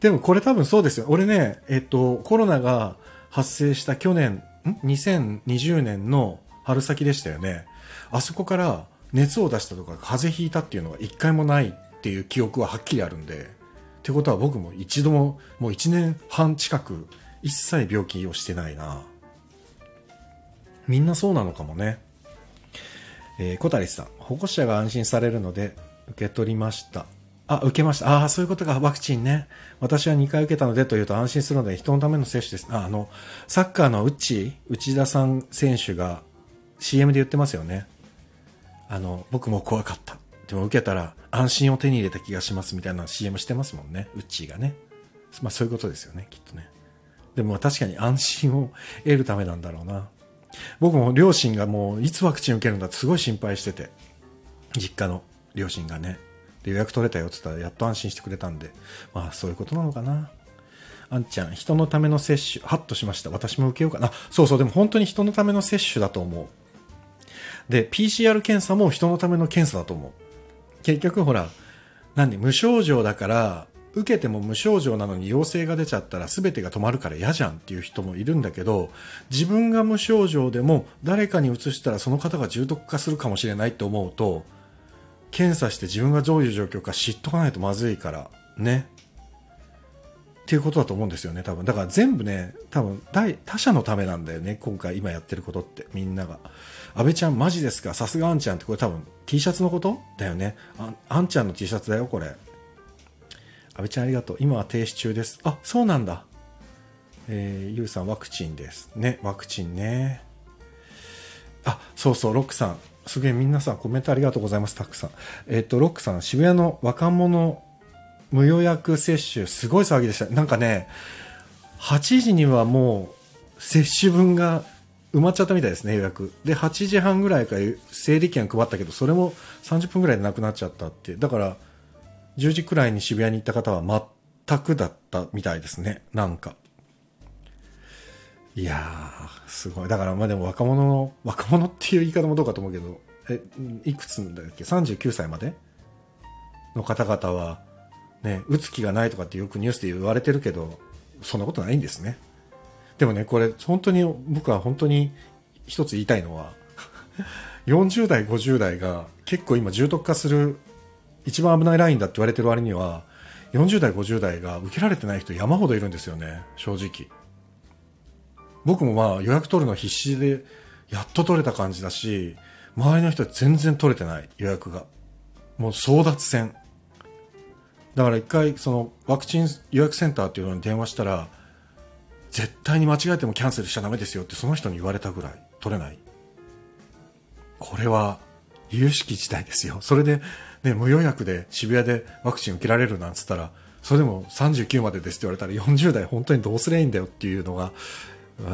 S1: でもこれ多分そうですよ。俺ね、えっと、コロナが発生した去年、ん ?2020 年の春先でしたよね。あそこから熱を出したとか風邪ひいたっていうのが一回もないっていう記憶ははっきりあるんで。ってことは僕も一度も、もう一年半近く一切病気をしてないな。みんなそうなのかもね。えー、小谷さん、保護者が安心されるので受け取りました。あ、受けました。ああ、そういうことか、ワクチンね。私は2回受けたのでというと安心するので人のための接種です。あ、あの、サッカーの内、内田さん選手が CM で言ってますよね。あの、僕も怖かった。でも受けたら安心を手に入れた気がしますみたいな CM してますもんね。ウッチーがね。まあそういうことですよね、きっとね。でも確かに安心を得るためなんだろうな。僕も両親がもういつワクチン受けるんだってすごい心配してて、実家の両親がね。で予約取れたよって言ったらやっと安心してくれたんで、まあそういうことなのかな。あんちゃん、人のための接種、ハッとしました。私も受けようかな。そうそう、でも本当に人のための接種だと思う。で、PCR 検査も人のための検査だと思う。結局ほら、何無症状だから、受けても無症状なのに陽性が出ちゃったら全てが止まるから嫌じゃんっていう人もいるんだけど自分が無症状でも誰かにうつしたらその方が重篤化するかもしれないって思うと検査して自分がどういう状況か知っとかないとまずいからねっていうことだと思うんですよね、多分。だから全部ね、多分、他者のためなんだよね、今回今やってることって、みんなが。安倍ちゃんマジですか？さすがあんちゃんってこれ多分 T シャツのことだよね。ああんちゃんの T シャツだよ、これ。安倍ちゃんありがとう。今は停止中です。あ、そうなんだ。えー、ゆうさんワクチンです。ね、ワクチンね。あ、そうそう、ロックさん。すげえ、皆さんコメントありがとうございます、たくさん。えっ、と、ロックさん、渋谷の若者無予約接種、すごい騒ぎでした。なんかね、8時にはもう、接種分が埋まっちゃったみたいですね、予約。で、8時半ぐらいから整理券配ったけど、それも30分ぐらいでなくなっちゃったって。だから、10時くらいに渋谷に行った方は全くだったみたいですね、なんか。いやー、すごい。だから、まあでも若者の、若者っていう言い方もどうかと思うけど、え、いくつんだっけ ?39 歳まで？の方々は、ね、打つ気がないとかってよくニュースで言われてるけど、そんなことないんですね。でもね、これ、本当に、僕は本当に一つ言いたいのは、40代、50代が結構今重篤化する一番危ないラインだって言われてる割には、40代、50代が受けられてない人山ほどいるんですよね、正直。僕もまあ予約取るの必死で、やっと取れた感じだし、周りの人は全然取れてない予約が。もう争奪戦。だから一回そのワクチン予約センターっていうのに電話したら絶対に間違えてもキャンセルしちゃダメですよってその人に言われたぐらい取れないこれは有識事態ですよそれで、ね、無予約で渋谷でワクチン受けられるなんつったらそれでも39までですって言われたら40代本当にどうすりゃいいんだよっていうのが、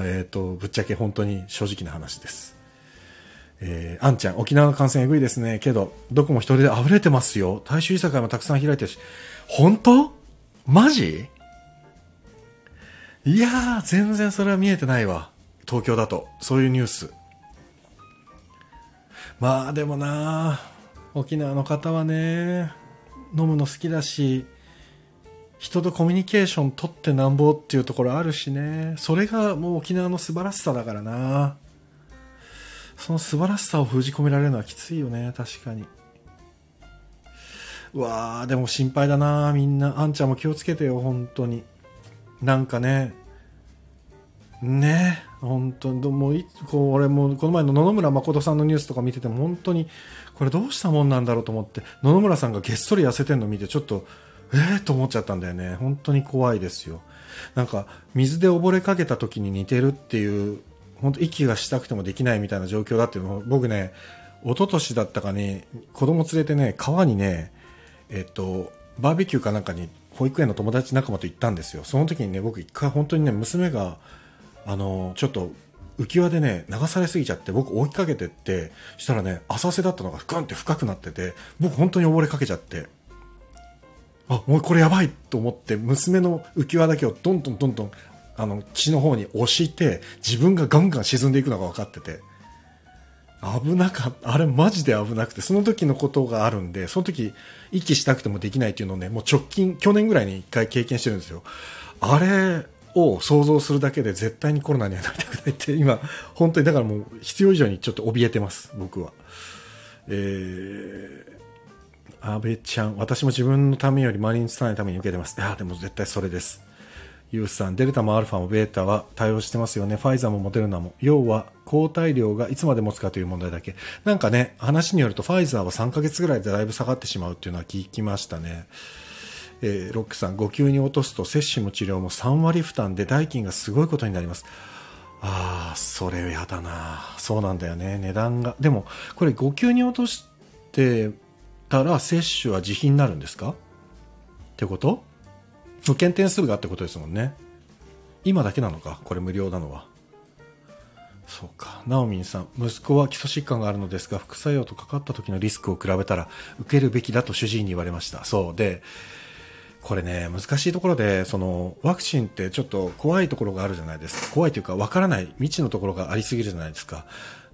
S1: えっ、ー、とぶっちゃけ本当に正直な話ですえー、あんちゃん、沖縄の感染えぐいですね。けど、どこも人で溢れてますよ。大衆居酒屋もたくさん開いてるし。本当？マジ？いやー、全然それは見えてないわ。東京だと。そういうニュース。まあでもなー沖縄の方はね、飲むの好きだし、人とコミュニケーション取ってなんぼっていうところあるしね。それがもう沖縄の素晴らしさだからな。その素晴らしさを封じ込められるのはきついよね確かに。うわーでも心配だなみんな。あんちゃんも気をつけてよ本当に。なんかね。ね。本当にもうこう俺もこの前の野々村誠さんのニュースとか見てても本当にこれどうしたもんなんだろうと思って野々村さんがげっそり痩せてるの見てちょっとええー、と思っちゃったんだよね。本当に怖いですよ。なんか水で溺れかけた時に似てるっていう本当息がしたくてもできないみたいな状況だっていうのを僕ね一昨年だったかに子供連れてね川にねえっとバーベキューかなんかに保育園の友達仲間と行ったんですよ。その時にね僕一回本当にね娘があのちょっと浮き輪でね流されすぎちゃって僕追いかけてってしたらね浅瀬だったのがガンって深くなってて僕本当に溺れかけちゃってあもうこれやばいと思って娘の浮き輪だけをどんどんどんどんあの岸の方に押して自分がガンガン沈んでいくのが分かってて危なかったあれマジで危なくてその時のことがあるんでその時息したくてもできないっていうのをねもう直近去年ぐらいに1回経験してるんですよ。あれを想像するだけで絶対にコロナにはなりたくないって今本当にだからもう必要以上にちょっと怯えてます僕はえー、安倍ちゃん私も自分のためより周りに伝えないために受けてますいやでも絶対それですユースさん、デルタもアルファもベータは対応してますよね。ファイザーもモデルナも。要は、抗体量がいつまで持つかという問題だけ。なんかね、話によるとファイザーは3ヶ月ぐらいでだいぶ下がってしまうっていうのは聞きましたね。えー、ロックさん、5級に落とすと接種も治療も3割負担で代金がすごいことになります。ああ、それやだな。そうなんだよね。値段が。でも、これ5級に落としてたら接種は自費になるんですか？ってこと？無検点数がってことですもんね今だけなのか？これ無料なのはそうか。ナオミンさん、息子は基礎疾患があるのですが、副作用とかかった時のリスクを比べたら、受けるべきだと主治医に言われました。そう。で、これね、難しいところで、その、ワクチンってちょっと怖いところがあるじゃないですか。怖いというか、わからない未知のところがありすぎるじゃないですか。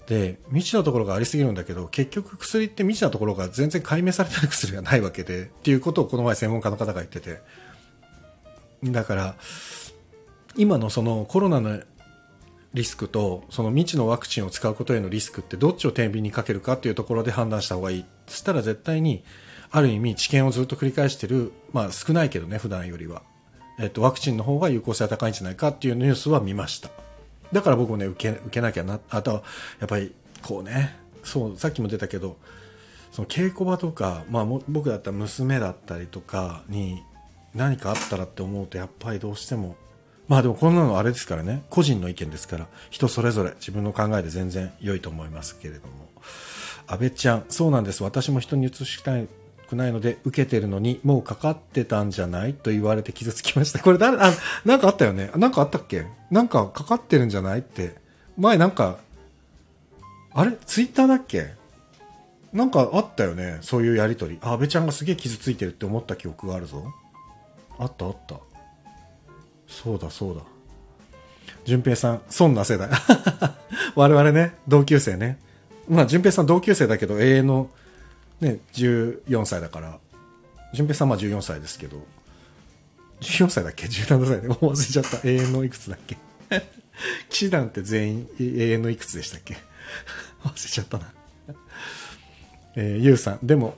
S1: で、未知のところがありすぎるんだけど、結局薬って未知なところが全然解明されてない薬がないわけで、っていうことをこの前専門家の方が言ってて、だから今のそのコロナのリスクとその未知のワクチンを使うことへのリスクってどっちを天秤にかけるかっていうところで判断した方がいいそしたら絶対にある意味治験をずっと繰り返してるまあ少ないけどね普段よりはえっと、ワクチンの方が有効性が高いんじゃないかっていうニュースは見ました。だから僕もね、受け、受けなきゃな、あとは、やっぱり、こうね、そう、さっきも出たけど、その稽古場とか、まあ、僕だったら娘だったりとかに何かあったらって思うと、やっぱりどうしても、まあでもこんなのあれですからね、個人の意見ですから、人それぞれ自分の考えで全然良いと思いますけれども。安倍ちゃん、そうなんです。私も人に移したいくないので、受けてるのに、もうかかってたんじゃないと言われて傷つきました。これ誰、あ、なんかあったよね。なんかあったっけ？なんかかかってるんじゃないって。前なんか、あれ？ツイッターだっけ？なんかあったよね。そういうやりとり。あ、安倍ちゃんがすげえ傷ついてるって思った記憶があるぞ。あったあった。そうだそうだ。淳平さん、そんな世代。我々ね、同級生ね。まあ、淳平さん同級生だけど、永遠のね、14歳だから、淳平さんは14歳ですけど、14歳だっけ ?17 歳で忘れちゃった。永遠のいくつだっけ？騎士団って全員永遠のいくつでしたっけ？忘れちゃったな。えー、ゆうさん、でも、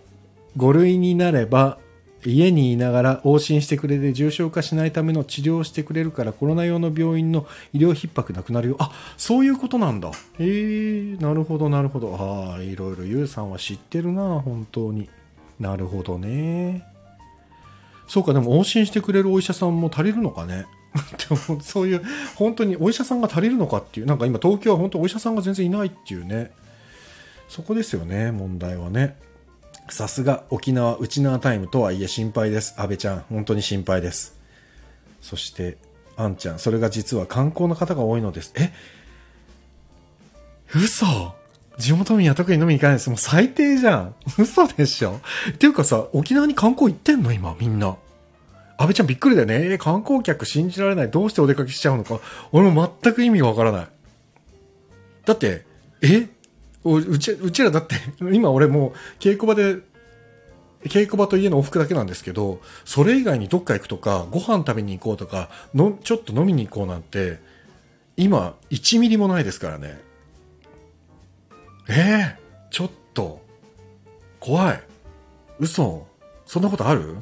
S1: 5類になれば、家にいながら往診してくれて重症化しないための治療をしてくれるからコロナ用の病院の医療逼迫なくなるよ。あ、そういうことなんだ。へえ、なるほど、なるほど。ああ、いろいろゆうさんは知ってるな、本当に。なるほどね。そうか、でも往診してくれるお医者さんも足りるのかね。そういう、本当にお医者さんが足りるのかっていう、なんか今東京は本当お医者さんが全然いないっていうね。そこですよね、問題はね。さすが沖縄内縄タイムとはいえ心配です。安倍ちゃん、本当に心配です。そして、あんちゃん、それが実は観光の方が多いのです。え？嘘地元民は特に飲みに行かないです。もう最低じゃん。嘘でしょ？っていうかさ、沖縄に観光行ってんの今、みんな。安倍ちゃんびっくりだよね。え観光客信じられない。どうしてお出かけしちゃうのか。俺も全く意味がわからない。だって、え？うち、うちらだって、今俺もう稽古場で、稽古場と家の往復だけなんですけど、それ以外にどっか行くとか、ご飯食べに行こうとか、の、ちょっと飲みに行こうなんて、今、1ミリもないですからね。ええー、ちょっと、怖い。嘘そんなことある？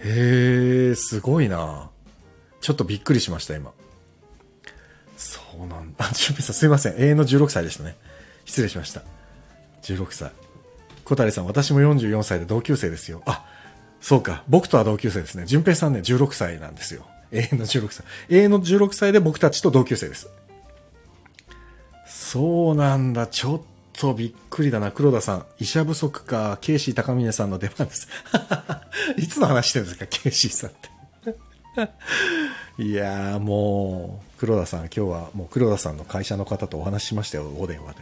S1: へえ、すごいな。ちょっとびっくりしました、今。そうなんだ。純平さんすいません。永遠の16歳でしたね。失礼しました。16歳。小谷さん、私も44歳で同級生ですよ。あ、そうか。僕とは同級生ですね。純平さんね、16歳なんですよ。永遠の16歳。永遠の16歳で僕たちと同級生です。そうなんだ。ちょっとびっくりだな。黒田さん。医者不足か。ケイシー高峰さんの出番です。いつの話してるんですか、ケイシーさんって。いやーもう、黒田さん、今日はもう黒田さんの会社の方とお話ししましたよ、お電話で。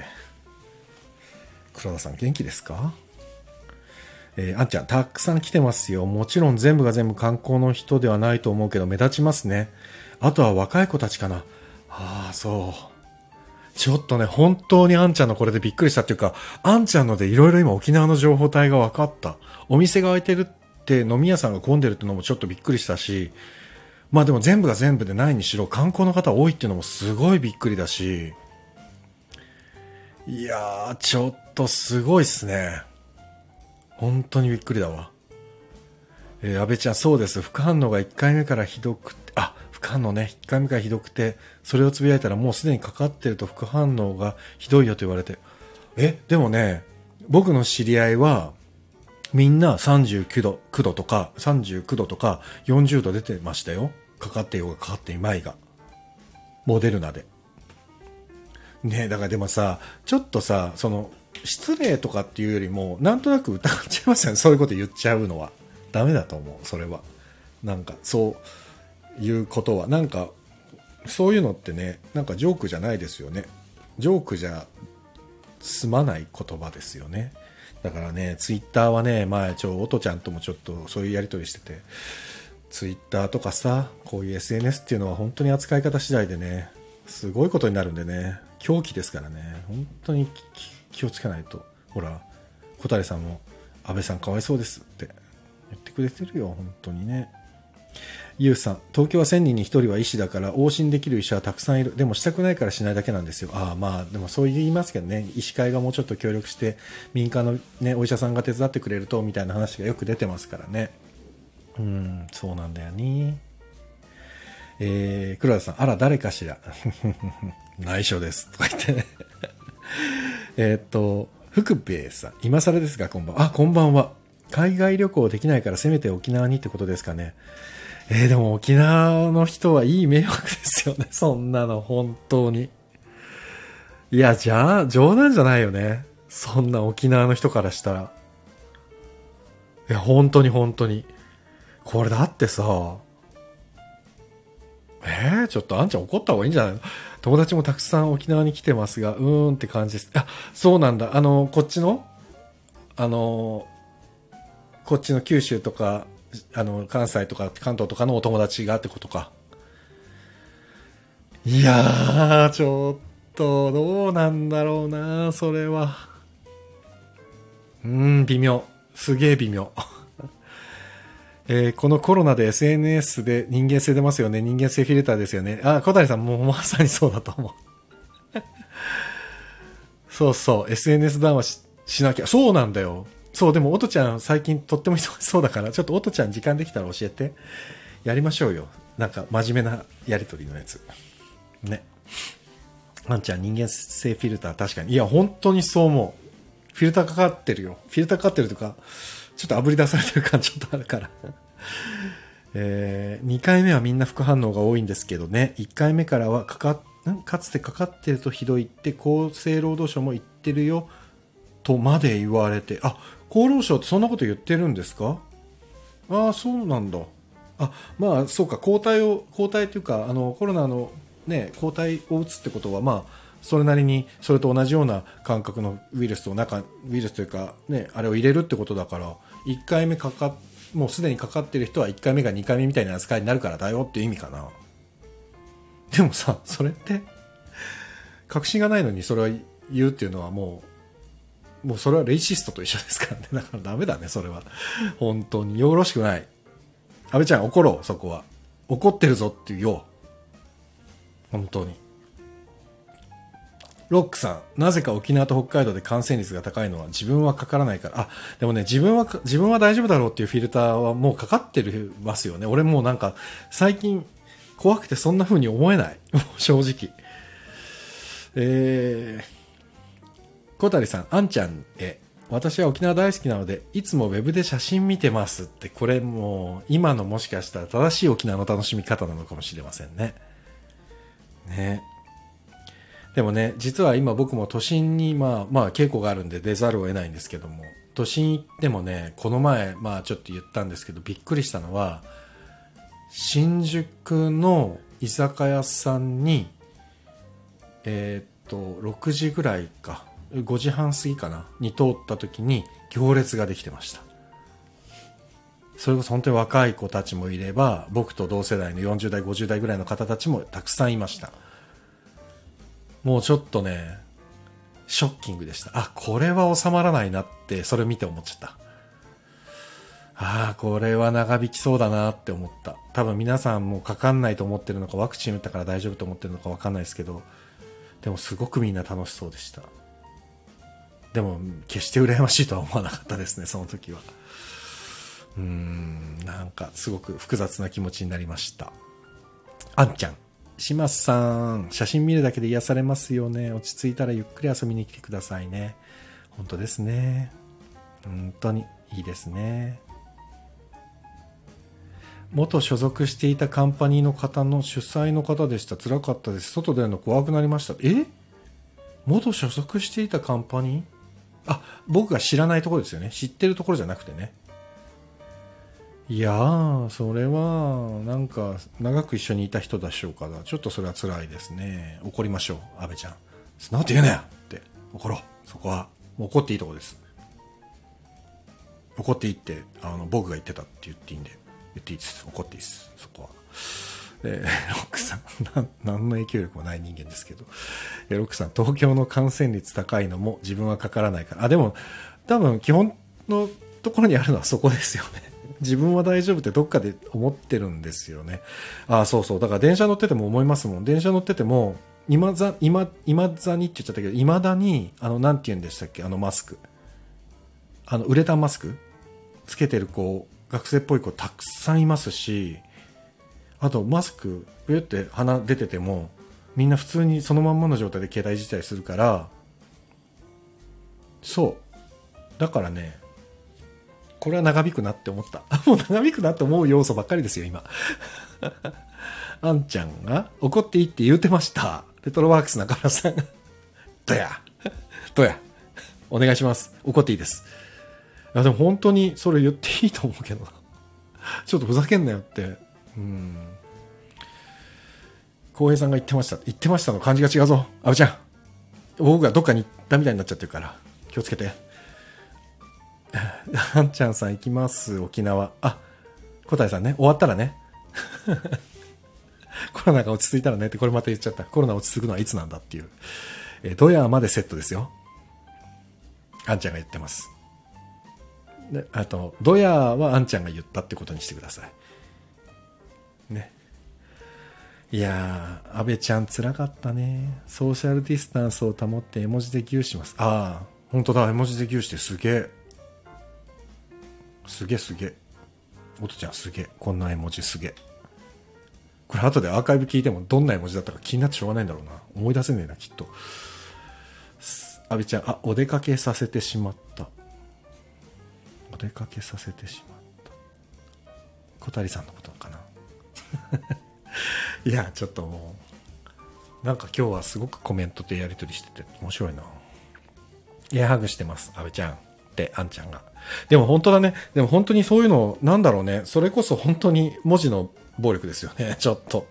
S1: 黒田さん、元気ですか？えー、あんちゃん、たくさん来てますよ。もちろん全部が全部観光の人ではないと思うけど、目立ちますね。あとは若い子たちかな。ああ、そう。ちょっとね、本当にあんちゃんのこれでびっくりしたっていうか、あんちゃんのでいろいろ今沖縄の情報体が分かった。お店が開いてるって飲み屋さんが混んでるってのもちょっとびっくりしたし、まあでも全部が全部でないにしろ観光の方多いっていうのもすごいびっくりだし、いやー、ちょっとすごいっすね。本当にびっくりだわ。えー、安倍ちゃん、そうです。副反応が1回目からひどくて、あ、副反応ね、1回目からひどくて、それをつぶやいたらもうすでにかかってると副反応がひどいよと言われて。え、でもね、僕の知り合いは、みんな39度、9度とか、39度とか40度出てましたよ。かかってようがかかっていまいが。モデルナで。ねだからでもさ、ちょっとさ、その、失礼とかっていうよりも、なんとなく疑っちゃいますよね。そういうこと言っちゃうのは。ダメだと思う、それは。なんか、そういうことは。なんか、そういうのってね、なんかジョークじゃないですよね。ジョークじゃ済まない言葉ですよね。だからね、ツイッターはね、前、ちょ、おとちゃんともちょっとそういうやりとりしてて、ツイッターとかさ、こういう SNS っていうのは本当に扱い方次第でね、すごいことになるんでね、狂気ですからね、本当に気をつけないと。ほら、小谷さんも、安倍さんかわいそうですって言ってくれてるよ、本当にね。ゆうさん、東京は1000人に1人は医師だから往診できる医者はたくさんいる。でもしたくないからしないだけなんですよ。ああ、まあ、でもそう言いますけどね、医師会がもうちょっと協力して、民間のね、お医者さんが手伝ってくれると、みたいな話がよく出てますからね。うん、そうなんだよね。えー、黒田さん、あら、誰かしら。内緒です。とか言ってね。えっと、福兵衛さん、今更ですが、こんばんは。あ、こんばんは。海外旅行できないからせめて沖縄にってことですかね。えー、でも沖縄の人はいい迷惑ですよね。そんなの、本当に。いや、じゃあ、冗談じゃないよね。そんな沖縄の人からしたら。いや、本当に本当に。これだってさ、えー、ちょっとあんちゃん怒った方がいいんじゃないの？友達もたくさん沖縄に来てますが、うーんって感じです。あ、そうなんだ。あの、こっちの？あの、こっちの九州とか、あの、関西とか関東とかのお友達がってことか。いやー、ちょっと、どうなんだろうな、それは。うーん、微妙。すげえ微妙。えーこのコロナで SNS で人間性出ますよね。人間性フィルターですよね。あ、小谷さんもうまさにそうだと思う。そうそう、SNS 談話ししなきゃ。そうなんだよ。そう、でも、おとちゃん最近とっても忙しそうだから、ちょっとおとちゃん時間できたら教えて。やりましょうよ。なんか、真面目なやりとりのやつ。ね。あんちゃん人間性フィルター確かに。いや、本当にそう思う。フィルターかかってるよ。フィルターかかってるとか、ちょっと炙り出されてる感ちょっとあるから。えー、2回目はみんな副反応が多いんですけどね。1回目からはかかんかつてかかってるとひどいって厚生労働省も言ってるよとまで言われて、あ、厚労省ってそんなこと言ってるんですか？ああ、そうなんだ。あ、まあ、そうか、抗体を、抗体というか、あの、コロナのね、抗体を打つってことは、まあ、それなりに、それと同じような感覚のウイルスと中、ウイルスというか、ね、あれを入れるってことだから、1回目かか、もうすでにかかってる人は1回目が2回目みたいな扱いになるからだよっていう意味かな。でもさ、それって、確信がないのにそれは言うっていうのはもう、もうそれはレイシストと一緒ですからね。だからダメだね、それは。本当に。よろしくない。安倍ちゃん怒ろう、そこは。怒ってるぞって言おう。本当に。ロックさん、なぜか沖縄と北海道で感染率が高いのは自分はかからないから。あ、でもね、自分は、自分は大丈夫だろうっていうフィルターはもうかかってるますよね。俺もうなんか、最近怖くてそんな風に思えない。正直。えー、小谷さん、あんちゃんへ。私は沖縄大好きなので、いつもウェブで写真見てますって、これもう、今のもしかしたら正しい沖縄の楽しみ方なのかもしれませんね。ね。でもね、実は今僕も都心に、まあ、まあ稽古があるんで出ざるを得ないんですけども、都心行ってもね、この前、まあちょっと言ったんですけど、びっくりしたのは、新宿の居酒屋さんに、えーっと、6時ぐらいか、5時半過ぎかな、に通った時に行列ができてました。それこそ本当に若い子たちもいれば、僕と同世代の40代、50代ぐらいの方たちもたくさんいました。もうちょっとね、ショッキングでした。あ、これは収まらないなって、それ見て思っちゃった。ああ、これは長引きそうだなって思った。多分皆さんもかかんないと思ってるのか、ワクチン打ったから大丈夫と思ってるのかわかんないですけど、でもすごくみんな楽しそうでした。でも、決して羨ましいとは思わなかったですね、その時は。うーん、なんかすごく複雑な気持ちになりました。あんちゃん。島さん、写真見るだけで癒されますよね。落ち着いたらゆっくり遊びに来てくださいね。本当ですね。本当にいいですね。元所属していたカンパニーの方の主催の方でした。辛かったです。外出るの怖くなりました。え？元所属していたカンパニー？あ、僕が知らないところですよね。知ってるところじゃなくてね。いや、それは、なんか、長く一緒にいた人でしょうから、ちょっとそれは辛いですね。怒りましょう、安倍ちゃん。そんなこと言うなよって、怒ろう。そこは、怒っていいとこです。怒っていいって、あの、僕が言ってたって言っていいんで、言っていいです。怒っていいです。そこは。えーロックさん、なん何の影響力もない人間ですけど、えーロックさん、東京の感染率高いのも自分はかからないから。あ、でも、多分基本のところにあるのはそこですよね。自分は大丈夫ってどっかで思ってるんですよね。ああ、そうそう。だから電車乗ってても思いますもん。電車乗ってても、今ざ、今、今ざにって言っちゃったけど、未だに、あの、なんて言うんでしたっけ？あのマスク。あの、ウレタンマスク？つけてる子学生っぽい子たくさんいますし、あとマスク、ビュって鼻出てても、みんな普通にそのまんまの状態で携帯自体するから、そう。だからね、これは長引くなって思った。もう長引くなって思う要素ばっかりですよ、今。あんちゃんが怒っていいって言うてました。レトロワークス中村さん。どや。どや。お願いします。怒っていいです。いや、でも本当にそれ言っていいと思うけど。ちょっとふざけんなよって。うん。浩平さんが言ってました。言ってましたの感じが違うぞ。阿部ちゃん。僕がどっかに行ったみたいになっちゃってるから。気をつけて。あんちゃんさん行きます。沖縄。あ、小谷さんね。終わったらね。コロナが落ち着いたらねって、これまた言っちゃった。コロナ落ち着くのはいつなんだっていう。えー、ドヤまでセットですよ。あんちゃんが言ってます。で、あと、ドヤはあんちゃんが言ったってことにしてください。ね。いやー、安倍ちゃん辛かったね。ソーシャルディスタンスを保って絵文字でギューします。ああ、本当だ、絵文字でギューしてすげえ。すげえすげえ。おとちゃんすげえ。こんな絵文字すげえ。これ後でアーカイブ聞いてもどんな絵文字だったか気になってしょうがないんだろうな。思い出せねえな、きっと。阿部ちゃん、あ、お出かけさせてしまった。お出かけさせてしまった。小谷さんのことかな。いや、ちょっともう、なんか今日はすごくコメントでやり取りしてて面白いな。いや、ハグしてます、阿部ちゃん。って、あんちゃんが。でも本当だね。でも本当にそういうの、なんだろうね。それこそ本当に文字の暴力ですよね、ちょっと。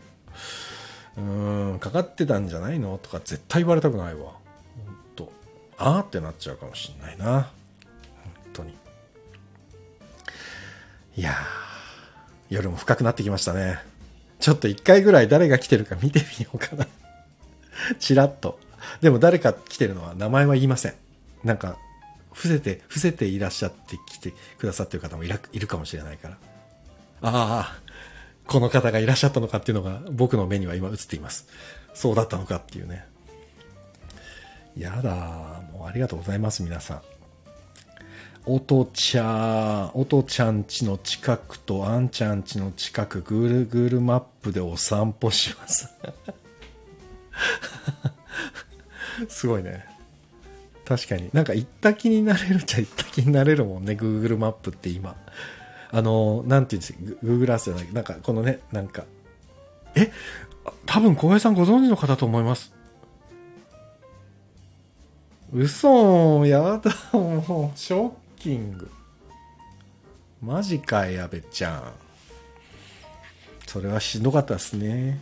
S1: うーん、かかってたんじゃないのとか絶対言われたくないわ。ほんと。あーってなっちゃうかもしんないな。本当に。いやー、夜も深くなってきましたね。ちょっと一回ぐらい誰が来てるか見てみようかな。チラッと。でも誰か来てるのは名前は言いません。なんか、伏せて、伏せていらっしゃって来てくださってる方もいらいるかもしれないから。ああ、この方がいらっしゃったのかっていうのが僕の目には今映っています。そうだったのかっていうね。やだもうありがとうございます、皆さん。おとちゃん、おとちゃんちの近くとあんちゃんちの近く、グールグールマップでお散歩します。すごいね。確かに。なんか行った気になれるっちゃ行った気になれるもんね、Google マップって今。あの、なんていうんですか、Google Earth じゃないなんかこのね、なんか、え？多分浩平さんご存知の方と思います。嘘やだ、もう、ショッキング。マジかい、阿部ちゃん。それはしんどかったですね。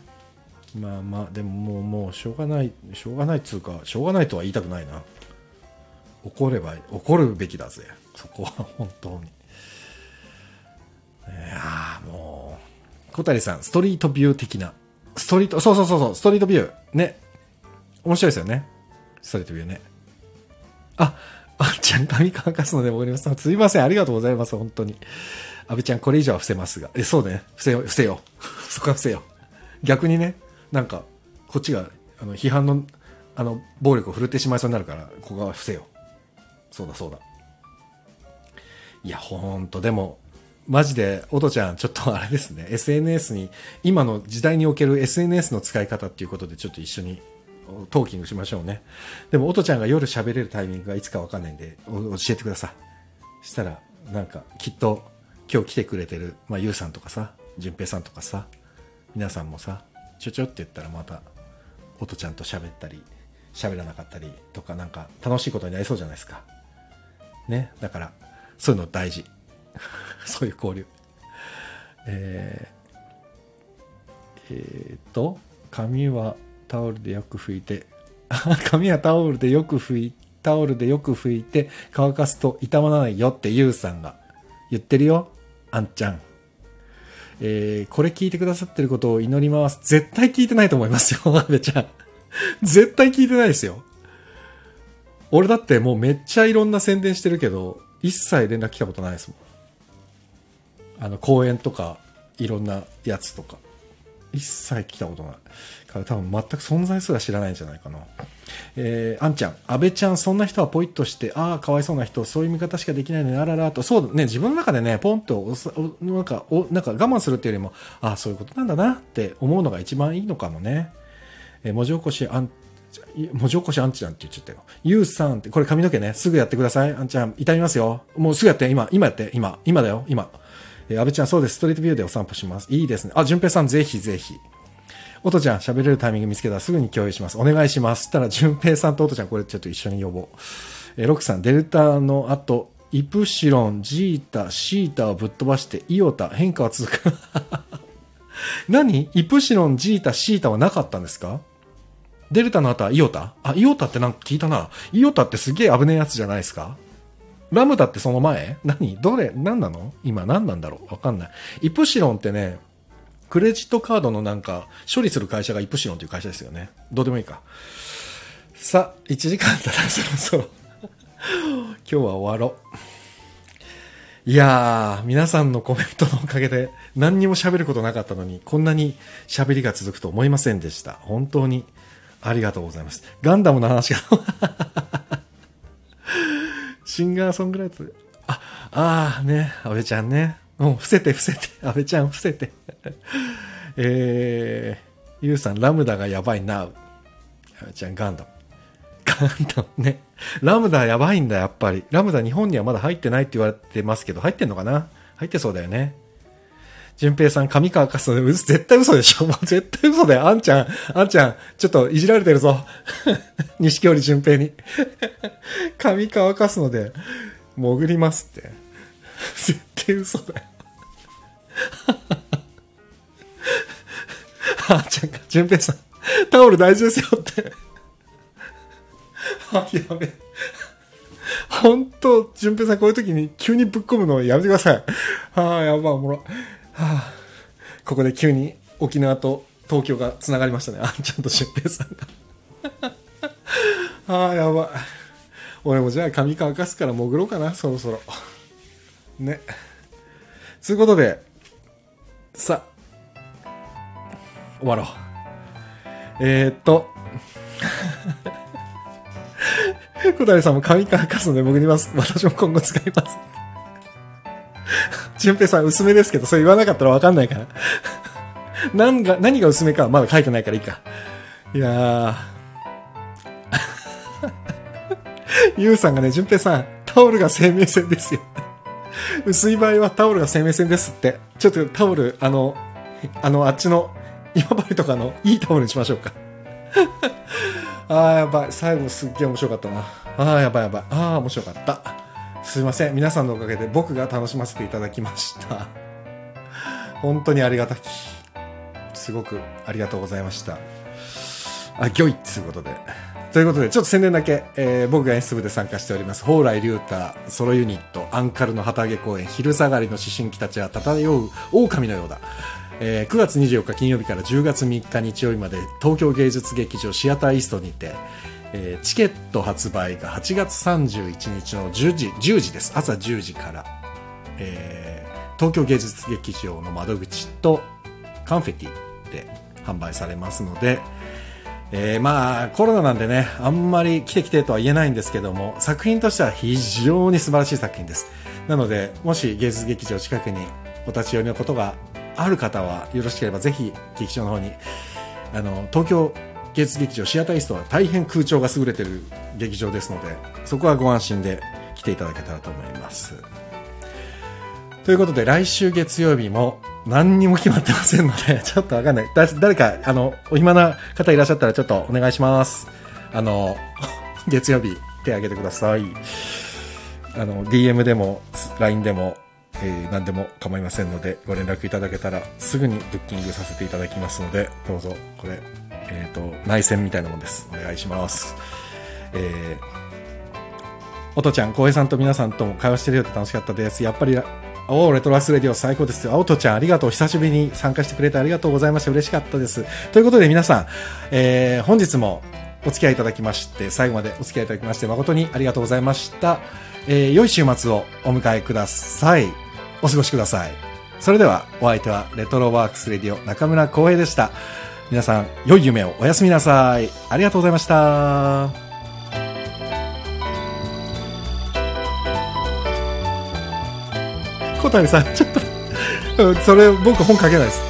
S1: まあまあ、でももう、もう、しょうがない、しょうがないっつうか、しょうがないとは言いたくないな。怒れば、怒るべきだぜ。そこは、本当に。いやもう、小谷さん、ストリートビュー的な。ストリート、そうそうそうそう、ストリートビュー。ね。面白いですよね。ストリートビューね。あ、あっちゃん髪乾かすので僕にすすいません。ありがとうございます。本当に。阿部ちゃん、これ以上は伏せますが。え、そうね。伏せよ、伏せよ。そこは伏せよ。逆にね、なんか、こっちが、あの、批判の、あの、暴力を振るってしまいそうになるから、ここは伏せよ。そうだそうだ。いや、ほんと、でも、マジで、おとちゃん、ちょっとあれですね、SNS に、今の時代における SNS の使い方っていうことで、ちょっと一緒にトーキングしましょうね。でも、おとちゃんが夜喋れるタイミングがいつかわかんないんで、教えてください。したら、なんか、きっと、今日来てくれてる、まあ、ゆうさんとかさ、じゅんぺいさんとかさ、皆さんもさ、ちょちょって言ったらまた、おとちゃんと喋ったり、喋らなかったりとか、なんか、楽しいことになりそうじゃないですか。ね。だから、そういうの大事。そういう交流。えー、えー、と、髪はタオルでよく拭いて、髪はタオルでよく拭いタオルでよく拭いて乾かすと傷まないよってゆうさんが言ってるよ。あんちゃん。えー、これ聞いてくださってることを祈ります。絶対聞いてないと思いますよ、阿部ちゃん。絶対聞いてないですよ。俺だってもうめっちゃいろんな宣伝してるけど、一切連絡来たことないですもん。あの公演とかいろんなやつとか。一切来たことない。から多分全く存在すら知らないんじゃないかな。えー、あんちゃん、安倍ちゃん、そんな人はポイッとして、ああ、かわいそうな人、そういう見方しかできないのに、あららと、そうね、自分の中でね、ポンとおお、なんか、お、なんか我慢するっていうよりも、ああ、そういうことなんだなって思うのが一番いいのかもね。えー、文字起こし、あん、文字起こしあんちゃんって言っちゃったよ。ゆうさんって、これ髪の毛ね、すぐやってください。あんちゃん、痛みますよ。もうすぐやって、今、今やって、今、今だよ、今。えー、安倍ちゃん、そうです。ストリートビューでお散歩します。いいですね。あ、淳平さん、ぜひぜひ。おとちゃん、喋れるタイミング見つけたらすぐに共有します。お願いします。したら、淳平さんとおとちゃん、これちょっと一緒に呼ぼう。えー、ロクさん、デルタの後、イプシロン、ジータ、シータをぶっ飛ばして、イオタ、変化は続く。何？イプシロン、ジータ、シータはなかったんですか？デルタの後はイオタ？あ、イオタってなんか聞いたな。イオタってすげえ危ねえやつじゃないですか？ラムダってその前？何？どれ？何なの？今何なんだろう？わかんない。イプシロンってね、クレジットカードのなんか、処理する会社がイプシロンという会社ですよね。どうでもいいか。さあ、1時間経たらそろそろ今日は終わろう。いやー、皆さんのコメントのおかげで何にも喋ることなかったのに、こんなに喋りが続くと思いませんでした。本当にありがとうございます。ガンダムの話がシンガーソングライトで、あ、ああ、ね、安倍ちゃんね。もう伏せて伏せて、安倍ちゃん伏せて。えー、ゆうさん、ラムダがやばいな。安倍ちゃん、ガンダム。ガンダムね。ラムダやばいんだ、やっぱり。ラムダ日本にはまだ入ってないって言われてますけど、入ってんのかな？入ってそうだよね。淳平さん、上川かす絶対嘘でしょ？も う絶対嘘だよ。あんちゃん、あんちゃん、ちょっといじられてるぞ。錦織淳平に。上川かすので、潜りますって。絶対嘘だよ。あんちゃんが、淳平さん、タオル大事ですよってあ、やべえ。本当淳平さんこういう時に急にぶっ込むのやめてください。ああ、やばい、おもろ。はあ、ここで急に沖縄と東京がつながりましたね。あんちゃんと俊平さんが。ああ、やばい。俺もじゃあ髪乾かすから潜ろうかな、そろそろ。ね。つうことで、さ終わろう。えー、っと、小谷さんも髪乾かすので潜ります。私も今後使います。淳平さん薄めですけど、それ言わなかったらわかんないから。何が、何が薄めかはまだ書いてないからいいか。いやー。ゆうさんがね、淳平さん、タオルが生命線ですよ。薄い場合はタオルが生命線ですって。ちょっとタオル、あの、あの、あっちの、今治とかのいいタオルにしましょうか。あーやばい。最後すっげえ面白かったな。あーやばいやばい。あー面白かった。すいません。皆さんのおかげで僕が楽しませていただきました。本当にありがたき。すごくありがとうございました。あ、ギョイということで。ということで、ちょっと宣伝だけ、えー、僕が演出部で参加しております、蓬莱竜太ソロユニット、アンカルの旗揚げ公演、昼下がりの思春期たちは漂う狼のようだ。えー、9月24日金曜日から10月3日日曜日まで東京芸術劇場シアターイーストにて、えー、チケット発売が8月31日の10時、10時です。朝10時から、えー、東京芸術劇場の窓口とカンフェティで販売されますので、えー、まあ、コロナなんでね、あんまり来て来てとは言えないんですけども、作品としては非常に素晴らしい作品です。なので、もし芸術劇場近くにお立ち寄りのことがある方は、よろしければぜひ劇場の方に、あの、東京芸術劇場シアタイストは大変空調が優れてる劇場ですのでそこはご安心で来ていただけたらと思います。ということで来週月曜日も何にも決まってませんので ちょっとわかんない。誰かあのお暇な方いらっしゃったらちょっとお願いします。あの 月曜日手挙げてください。あの DM でも LINE でもえー、何でも構いませんのでご連絡いただけたらすぐにブッキングさせていただきますのでどうぞこれ。えっ、ー、と、内戦みたいなもんです。お願いします。えー、おとちゃん、浩平さんと皆さんとも会話してるようで楽しかったです。やっぱり、お、レトラスレディオ最高ですよ。おとちゃん、ありがとう。久しぶりに参加してくれてありがとうございました。嬉しかったです。ということで皆さん、えー、本日もお付き合いいただきまして、最後までお付き合いいただきまして、誠にありがとうございました。えー、良い週末をお迎えください。お過ごしください。それでは、お相手はレトロワークスレディオ中村光平でした。皆さん、良い夢をおやすみなさい。ありがとうございました。小谷さん、ちょっと、それ僕本書けないです。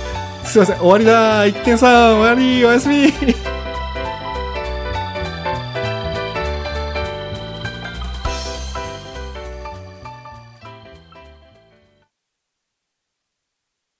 S1: すいません、終わりだ。一点さ、終わり、おやすみ。